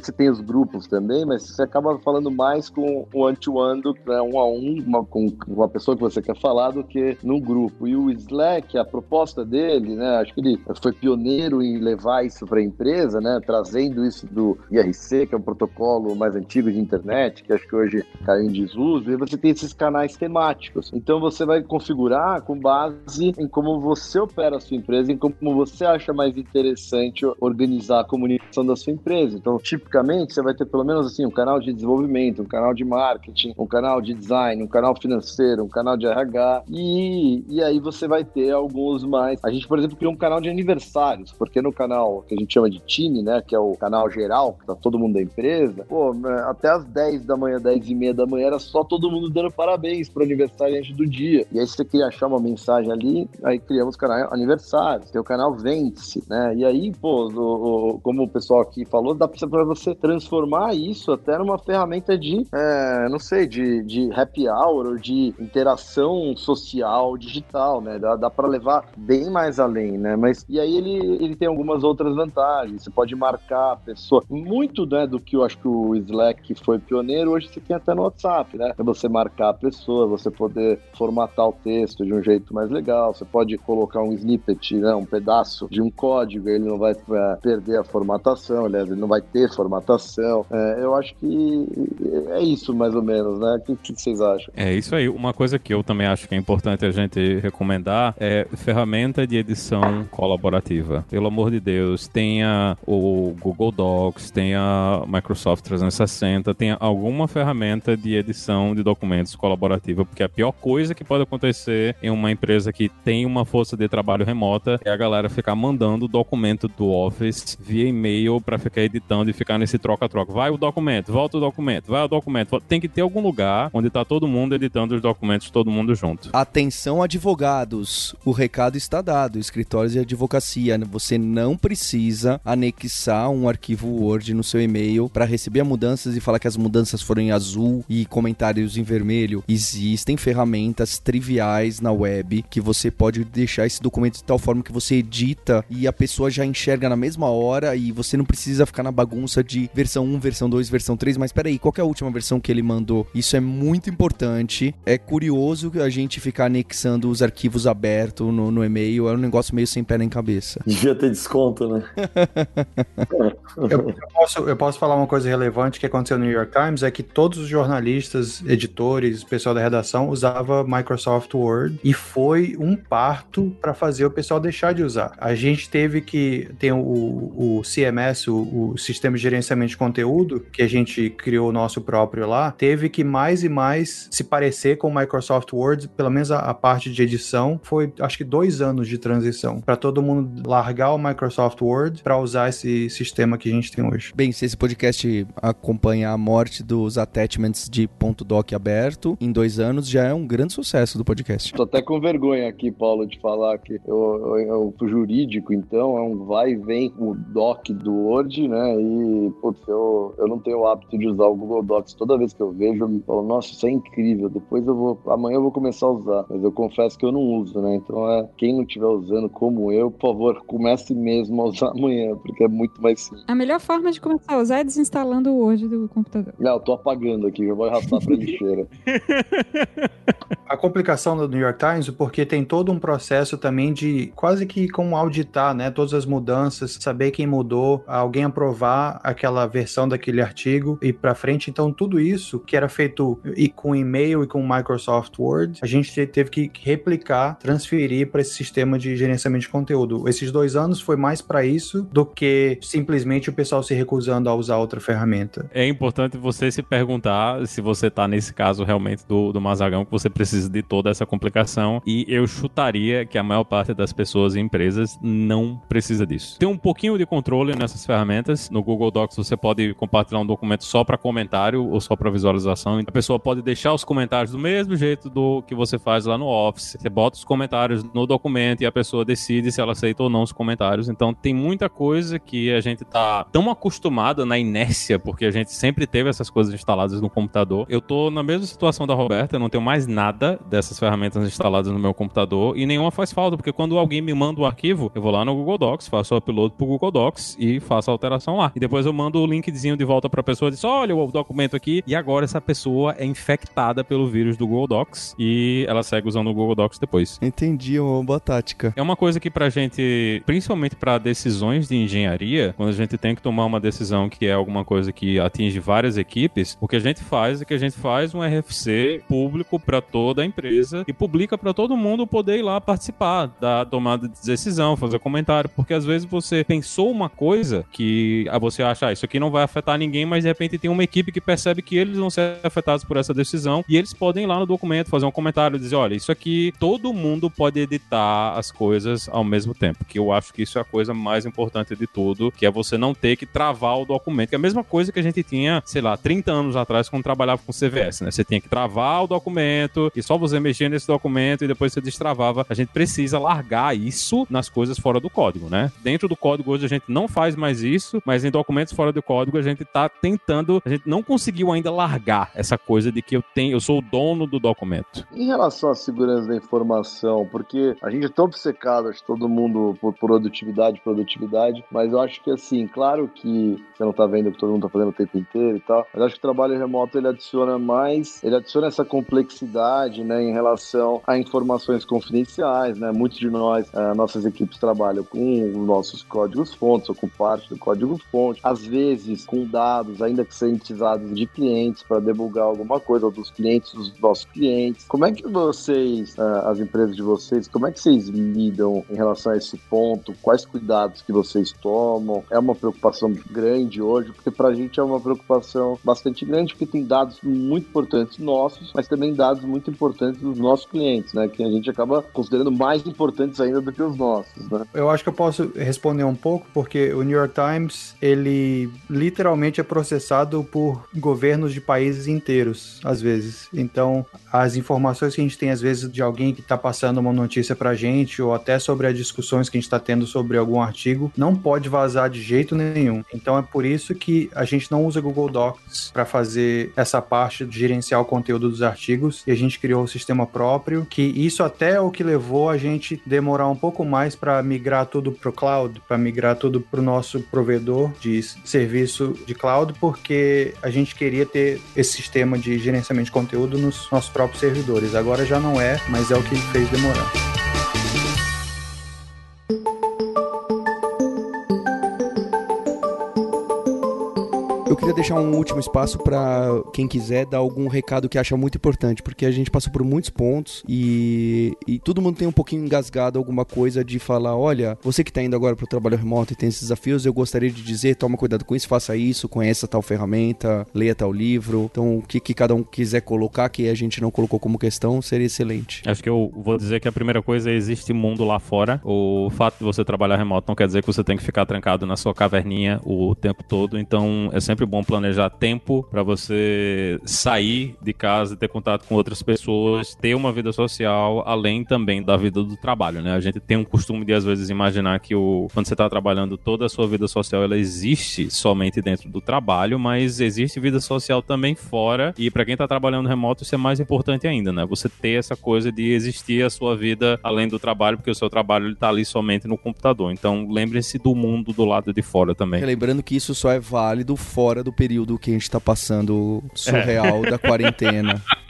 Você tem os grupos também, mas você acaba falando mais com o one-to-one, né, um a um, uma, com uma pessoa que você quer falar, do que num grupo. E o Slack, a proposta dele, né? Acho que ele foi pioneiro em levar isso para a empresa, né? Trazendo isso do IRC, que é um protocolo mais antigo de internet, que acho que hoje caiu em desuso, e você tem esses canais temáticos. Então você vai configurar com base em como você opera a sua empresa, em como você acha mais interessante organizar a comunicação da sua empresa. Então, tipicamente, você vai ter pelo menos assim um canal de desenvolvimento, um canal de marketing, um canal de design, um canal financeiro, um canal de RH, e, e aí você vai ter alguns mais. A gente, por exemplo, criou um canal de aniversários, porque no canal que a gente chama de time, né, que é o canal geral, que tá todo mundo da empresa, pô, até às 10 da manhã, 10 e meia da manhã, era só todo mundo dando parabéns pro aniversariante do dia. E aí você queria achar uma mensagem ali, aí criamos o canal aniversário, o canal Vence, né? E aí, pô, o, o, como o pessoal aqui falou, dá pra você transformar isso até numa ferramenta de, é, não sei, de, de happy hour ou de interação social digital, né? Dá, dá pra levar bem mais além, né? Mas, e aí ele, ele tem algumas outras vantagens. Você pode marcar a pessoa. Muito né, do que eu acho que o Slack foi pioneiro, hoje você tem até no WhatsApp, né? É você marcar a pessoa, você poder formatar o texto de um jeito mais legal, você pode colocar um snippet, né? Um pedaço de um código, ele não vai é, perder a formatação, aliás, ele não vai ter formatação. É, eu acho que é isso mais ou menos, né? O que, que vocês acham? É isso aí. Uma coisa que eu também acho que é importante a gente recomendar é ferramenta de edição colaborativa. Pelo amor de Deus, tenha o Google Docs, tenha Microsoft 360, tenha alguma ferramenta de edição de documentos colaborativa, porque a pior coisa que pode acontecer em uma empresa que tem uma força de trabalho remota é a galera ficar mandando documento do Office via e-mail para ficar editando e ficar nesse troca-troca. Vai o documento, volta o documento, vai o documento. Tem que ter algum lugar onde tá todo mundo editando os documentos, todo mundo junto. Atenção, advogados. O recado está dado. Escritórios de advocacia. Você não precisa anexar um arquivo Word no seu e-mail para receber mudanças e falar que as mudanças foram em azul e comentários em vermelho. Existem ferramentas triviais na web que você pode deixar esse documento de tal forma que você edita e a pessoa já enxerga na mesma hora e você não precisa ficar na bagunça de versão 1, versão 2, versão 3. Mas peraí, qual é a última versão que ele mandou? Isso é muito importante. É curioso a gente ficar anexando os arquivos abertos no, no e-mail. É um negócio meio sem pé nem cabeça. Devia ter desconto, né? eu, eu, posso, eu posso falar uma coisa relevante que aconteceu no New York Times, é que todos os jornalistas, editores, pessoal da redação usava Microsoft Word e foi um parto para fazer o pessoal deixar de usar. A gente teve que ter o, o CMS, o, o Sistema de Gerenciamento de Conteúdo, que a gente criou o nosso próprio lá, teve que mais e mais se parecer com o Microsoft Word, pelo menos a, a parte de edição, foi acho que dois anos de transição para todo mundo largar o Microsoft Word para usar esse sistema que a gente tem hoje. Bem, se esse podcast acompanha a morte dos attachments de .doc aberto em dois anos, já é um grande sucesso do podcast. Tô até com vergonha aqui, Paulo, de falar que eu, eu, eu jurídico, então, é um vai e vem o doc do Word, né? E, putz, eu, eu não tenho o hábito de usar o Google Docs. Toda vez que eu vejo, eu me falo, nossa, isso é incrível. Depois eu vou, amanhã eu vou começar a usar. Mas eu confesso que eu não uso, né? Então, é, quem não estiver usando como eu, por favor, comece mesmo a usar amanhã, porque é muito mais simples. A melhor forma de começar a usar é desinstalando o Word do computador. Não, eu tô apagando aqui, já vou arrastar pra lixeira. a complicação do New York Times, porque tem todo um processo também de quase que como auditar, né? Todas as mudanças, saber quem mudou, alguém aprovar aquela versão daquele artigo e para frente. Então, tudo isso que era feito e com e-mail e com Microsoft Word, a gente teve que replicar, transferir para esse sistema de gerenciamento de conteúdo. Esses dois anos foi mais para isso do que simplesmente o pessoal se recusando a usar outra ferramenta. É importante você se perguntar se você tá nesse caso realmente do, do Mazagão, que você precisa de toda essa complicação. E eu chutaria que a maior parte das pessoas e empresas não precisa disso. Tem um pouquinho de controle nessas ferramentas. No Google Docs você pode compartilhar um documento só para comentário ou só para visualização. A pessoa pode deixar os comentários do mesmo jeito do que você faz lá no Office. Você bota os comentários no documento e a pessoa decide se ela aceita ou não os comentários. Então tem muita coisa que a gente tá tão acostumado na inércia, porque a gente sempre teve essas coisas instaladas no computador. Eu tô na mesma situação da Roberta, eu não tenho mais nada dessas ferramentas instaladas no meu computador e nenhuma faz falta, porque quando alguém me manda o um arquivo, eu vou lá no Google Docs, faço o upload pro Google Docs e faço a alteração lá. E depois eu mando o linkzinho de volta pra pessoa e diz: olha o documento aqui. E agora essa pessoa é infectada pelo vírus do Google Docs e ela segue usando o Google Docs depois. Entendi, uma boa tática. É uma coisa que pra gente, principalmente para decisões de engenharia, quando a gente tem que tomar uma decisão que é alguma coisa que atinge várias equipes, o que a gente faz é que a gente faz um RFC público para toda a empresa e publica para todo mundo poder ir lá participar da tomada de decisão, fazer comentário, porque às vezes você pensou uma coisa que você acha, ah, isso aqui não vai afetar ninguém, mas de repente tem uma equipe que percebe que eles vão ser afetados por essa decisão e eles podem ir lá no documento fazer um comentário, dizer, olha, isso aqui todo mundo pode editar as coisas ao mesmo tempo, que eu acho que isso é a coisa mais importante de tudo, que é você não ter que travar o documento, que é a mesma coisa que a gente tinha, sei lá, 30 anos atrás quando trabalhava com CVS, né? Você tinha que travar o documento e só você mexia nesse documento e depois você destravava. A gente precisa largar isso nas coisas fora do código, né? Dentro do código hoje a gente não faz mais isso, mas em documentos fora do código a gente tá tentando, a gente não conseguiu ainda largar essa coisa de que eu tenho, eu sou o dono do documento. Em relação à segurança da informação, porque a gente é tão obcecado, acho todo mundo por produtividade, produtividade, mas eu acho que assim, claro que você não tá vendo o que todo mundo tá fazendo o tempo inteiro e tal. Mas acho que o trabalho remoto ele adiciona mais, ele adiciona essa complexidade, né, em relação a informações confidenciais, né? Muitos de nós, uh, nossas equipes trabalham com os nossos códigos fontes ou com parte do código fonte, às vezes com dados ainda que sintetizados de clientes para debugar alguma coisa ou dos clientes dos nossos clientes. Como é que vocês, uh, as empresas de vocês, como é que vocês lidam em relação a esse ponto? Quais cuidados que vocês tomam? É uma preocupação grande hoje, porque para a gente é uma preocupação bastante grande, porque tem dados muito importantes nossos, mas também dados muito importantes dos nossos clientes, né? Que a gente acaba considerando mais importantes ainda do que os nossos, né? Eu acho que eu posso responder um pouco, porque o New York Times, ele literalmente é processado por governos de países inteiros, às vezes. Então, as informações que a gente tem, às vezes, de alguém que está passando uma notícia pra gente, ou até sobre as discussões que a gente está tendo sobre algum artigo, não pode vazar de jeito nenhum. Então, é por isso que a gente não usa Google Docs para fazer essa parte de gerenciar o conteúdo dos artigos, e a gente criou um sistema próprio, que isso até é o que levou a gente demorar um pouco mais para migrar tudo pro cloud, para migrar tudo pro nosso provedor de serviço de cloud, porque a gente queria ter esse sistema de gerenciamento de conteúdo nos nossos próprios servidores. Agora já não é, mas é o que fez demorar. Queria deixar um último espaço para quem quiser dar algum recado que acha muito importante, porque a gente passou por muitos pontos e, e todo mundo tem um pouquinho engasgado alguma coisa de falar: olha, você que está indo agora para o trabalho remoto e tem esses desafios, eu gostaria de dizer: toma cuidado com isso, faça isso, conheça tal ferramenta, leia tal livro. Então, o que, que cada um quiser colocar que a gente não colocou como questão seria excelente. Acho que eu vou dizer que a primeira coisa é existe mundo lá fora. O fato de você trabalhar remoto não quer dizer que você tem que ficar trancado na sua caverninha o tempo todo. Então, é sempre bom planejar tempo para você sair de casa ter contato com outras pessoas, ter uma vida social, além também da vida do trabalho, né? A gente tem um costume de às vezes imaginar que o, quando você está trabalhando, toda a sua vida social ela existe somente dentro do trabalho, mas existe vida social também fora. E para quem está trabalhando remoto, isso é mais importante ainda, né? Você ter essa coisa de existir a sua vida além do trabalho, porque o seu trabalho está ali somente no computador. Então, lembre-se do mundo do lado de fora também. Lembrando que isso só é válido fora do período que a gente tá passando surreal é. da quarentena.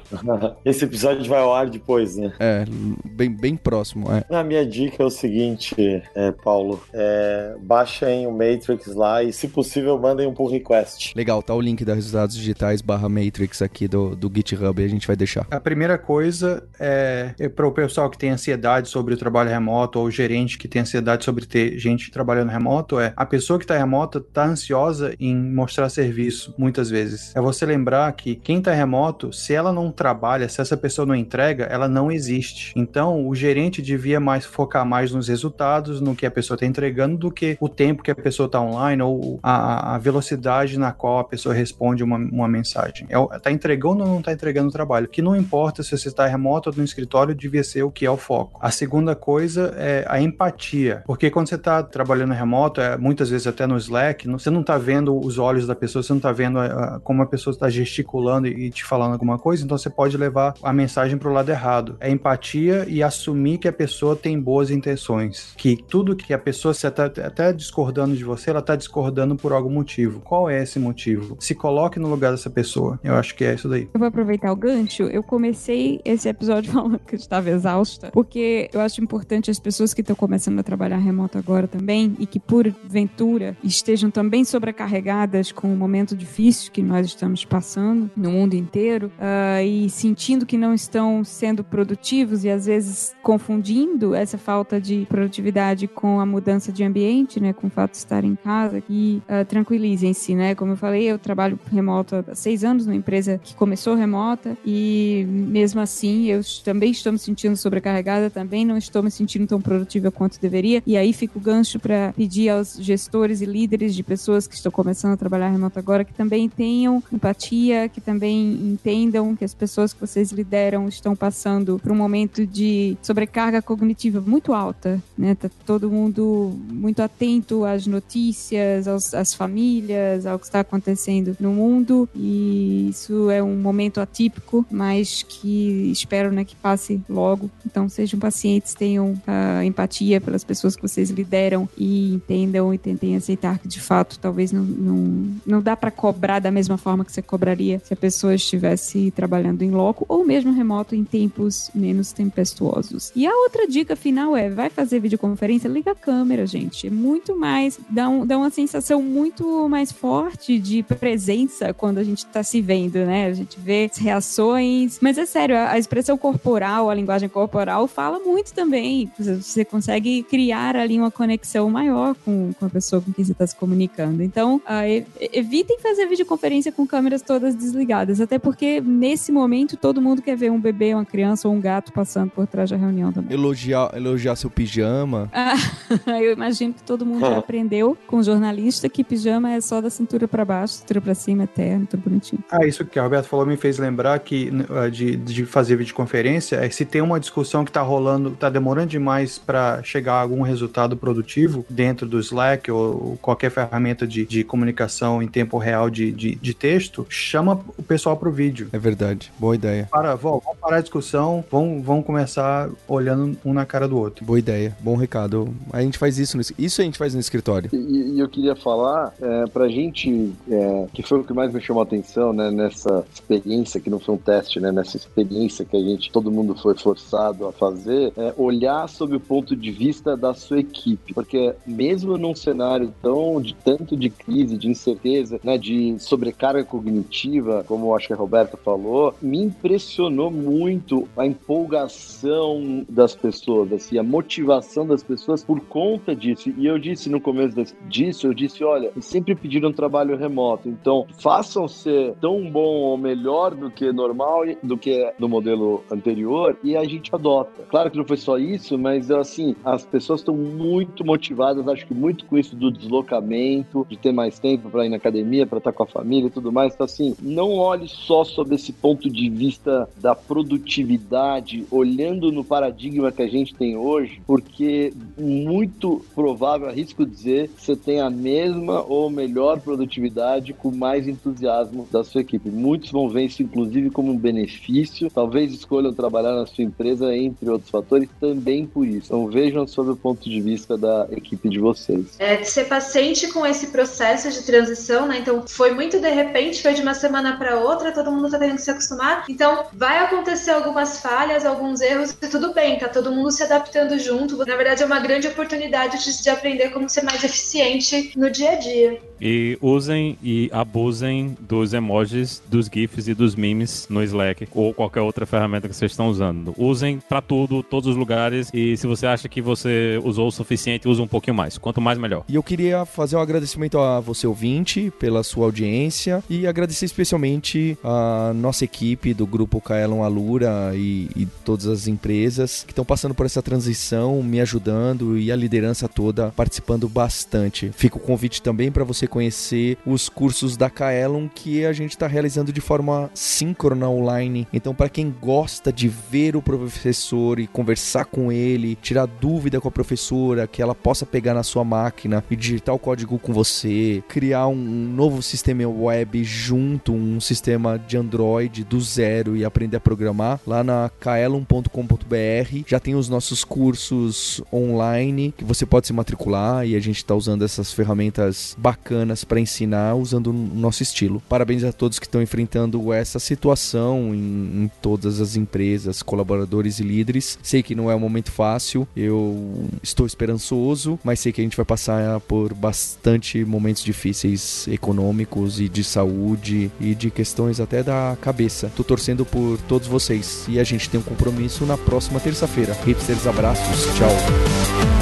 Esse episódio vai ao ar depois, né? É, bem, bem próximo. É. A minha dica é o seguinte, é, Paulo: é, baixem o Matrix lá e, se possível, mandem um pull request. Legal, tá o link da resultados digitais barra Matrix aqui do, do GitHub e a gente vai deixar. A primeira coisa é, é para o pessoal que tem ansiedade sobre o trabalho remoto ou o gerente que tem ansiedade sobre ter gente trabalhando remoto, é a pessoa que está remota está ansiosa em mostrar serviço, muitas vezes. É você lembrar que quem está remoto, se ela não trabalha, se essa pessoa não entrega, ela não existe. Então, o gerente devia mais focar mais nos resultados, no que a pessoa está entregando, do que o tempo que a pessoa está online ou a, a, velocidade na qual a pessoa responde uma, uma mensagem. Está é, entregando ou não está entregando o trabalho? Que não importa se você está remoto ou no escritório, devia ser o que é o foco. A segunda coisa é a empatia, porque quando você está trabalhando remoto, é, muitas vezes até no Slack, você não está vendo os olhos da pessoa, você não está vendo a, a, como a pessoa está gesticulando e, e te falando alguma coisa, então você pode levar a mensagem para o lado errado. É empatia e assumir que a pessoa tem boas intenções. Que tudo que a pessoa, se está até discordando de você, ela está discordando por algum motivo. Qual é esse motivo? Se coloque no lugar dessa pessoa. Eu acho que é isso daí. Eu vou aproveitar o gancho. Eu comecei esse episódio falando que eu estava exausta, porque eu acho importante as pessoas que estão começando a trabalhar remoto agora também e que, por ventura, estejam também sobrecarregadas com o momento difícil que nós estamos passando no mundo inteiro. Uh, e sentindo que não estão sendo produtivos e às vezes confundindo essa falta de produtividade com a mudança de ambiente, né, com o fato de estar em casa, e uh, tranquilizem-se, né? Como eu falei, eu trabalho remoto há seis anos numa empresa que começou remota e mesmo assim eu também estou me sentindo sobrecarregada, também não estou me sentindo tão produtiva quanto deveria. E aí fica o gancho para pedir aos gestores e líderes de pessoas que estão começando a trabalhar remoto agora que também tenham empatia, que também entendam que as pessoas que vocês lideram estão passando por um momento de sobrecarga cognitiva muito alta, né? Tá todo mundo muito atento às notícias, aos, às famílias, ao que está acontecendo no mundo e isso é um momento atípico, mas que espero né, que passe logo. Então sejam pacientes, tenham uh, empatia pelas pessoas que vocês lideram e entendam e tentem aceitar que de fato talvez não, não, não dá para cobrar da mesma forma que você cobraria se a pessoa estivesse trabalhando em loco ou mesmo remoto em tempos menos tempestuosos. E a outra dica final é: vai fazer videoconferência, liga a câmera, gente. É muito mais, dá, um, dá uma sensação muito mais forte de presença quando a gente tá se vendo, né? A gente vê as reações. Mas é sério, a, a expressão corporal, a linguagem corporal fala muito também. Você consegue criar ali uma conexão maior com, com a pessoa com quem você está se comunicando. Então, uh, evitem fazer videoconferência com câmeras todas desligadas, até porque nesse momento todo mundo quer ver um bebê, uma criança ou um gato passando por trás da reunião também. Elogiar, elogiar seu pijama. Ah, eu imagino que todo mundo já aprendeu com o jornalista que pijama é só da cintura para baixo, cintura para cima, é terno, tudo bonitinho. Ah, isso que o Roberto falou me fez lembrar que ah, de, de fazer videoconferência é se tem uma discussão que está rolando, está demorando demais para chegar a algum resultado produtivo dentro do Slack ou qualquer ferramenta de, de comunicação em tempo real de, de, de texto, chama o pessoal para o vídeo. É verdade, boa ideia. Para, vamos parar a discussão, vamos, vamos começar olhando um na cara do outro. Boa ideia, bom recado. A gente faz isso, no, isso a gente faz no escritório. E, e eu queria falar, é, pra gente, é, que foi o que mais me chamou a atenção, né, nessa experiência, que não foi um teste, né, nessa experiência que a gente, todo mundo foi forçado a fazer, é olhar sob o ponto de vista da sua equipe, porque mesmo num cenário tão de tanto de crise, de incerteza, né, de sobrecarga cognitiva, como acho que a Roberta falou, me impressionou muito a empolgação das pessoas, assim, a motivação das pessoas por conta disso. E eu disse no começo disso, eu disse, olha, sempre pediram trabalho remoto, então façam ser tão bom ou melhor do que normal, do que no modelo anterior, e a gente adota. Claro que não foi só isso, mas assim, as pessoas estão muito motivadas, acho que muito com isso do deslocamento, de ter mais tempo para ir na academia, para estar com a família e tudo mais. Então, assim, não olhe só sob esse ponto de vista da produtividade, olhando no paradigma que a gente tem hoje, porque muito provável, arrisco dizer, você tem a mesma ou melhor produtividade com mais entusiasmo da sua equipe. Muitos vão ver isso, inclusive, como um benefício, talvez escolham trabalhar na sua empresa, entre outros fatores, também por isso. Então, vejam sob o ponto de vista da equipe de vocês. É, ser paciente com esse processo de transição, né? Então, foi muito de repente, foi de uma semana para outra, todo mundo tá tendo que se acostumar. Então, vai acontecer algumas falhas, alguns erros, e tudo bem, tá todo mundo se adaptando junto. Na verdade, é uma grande oportunidade de, de aprender como ser mais eficiente no dia a dia. E usem e abusem dos emojis, dos GIFs e dos memes no Slack ou qualquer outra ferramenta que vocês estão usando. Usem para tudo, todos os lugares. E se você acha que você usou o suficiente, use um pouquinho mais. Quanto mais, melhor. E eu queria fazer um agradecimento a você, ouvinte, pela sua audiência e agradecer especialmente a nossa equipe do grupo Kaelon Alura e, e todas as empresas que estão passando por essa transição, me ajudando e a liderança toda participando bastante. Fica o convite também para você conhecer os cursos da Kaelon que a gente está realizando de forma síncrona online. Então, para quem gosta de ver o professor e conversar com ele, tirar dúvida com a professora, que ela possa pegar na sua máquina e digitar o código com você, criar um novo sistema web junto, um sistema de Android do zero e aprender a programar, lá na kaelon.com.br já tem os nossos cursos online que você pode se matricular e a gente está usando essas ferramentas bacanas para ensinar usando o nosso estilo. Parabéns a todos que estão enfrentando essa situação em, em, todas as empresas, colaboradores e líderes. Sei que não é um momento fácil, eu estou esperançoso, mas sei que a gente vai passar por bastante momentos difíceis econômicos e de saúde e de questões até da cabeça. Tô torcendo por todos vocês e a gente tem um compromisso na próxima terça-feira. Hipsters, abraços, tchau.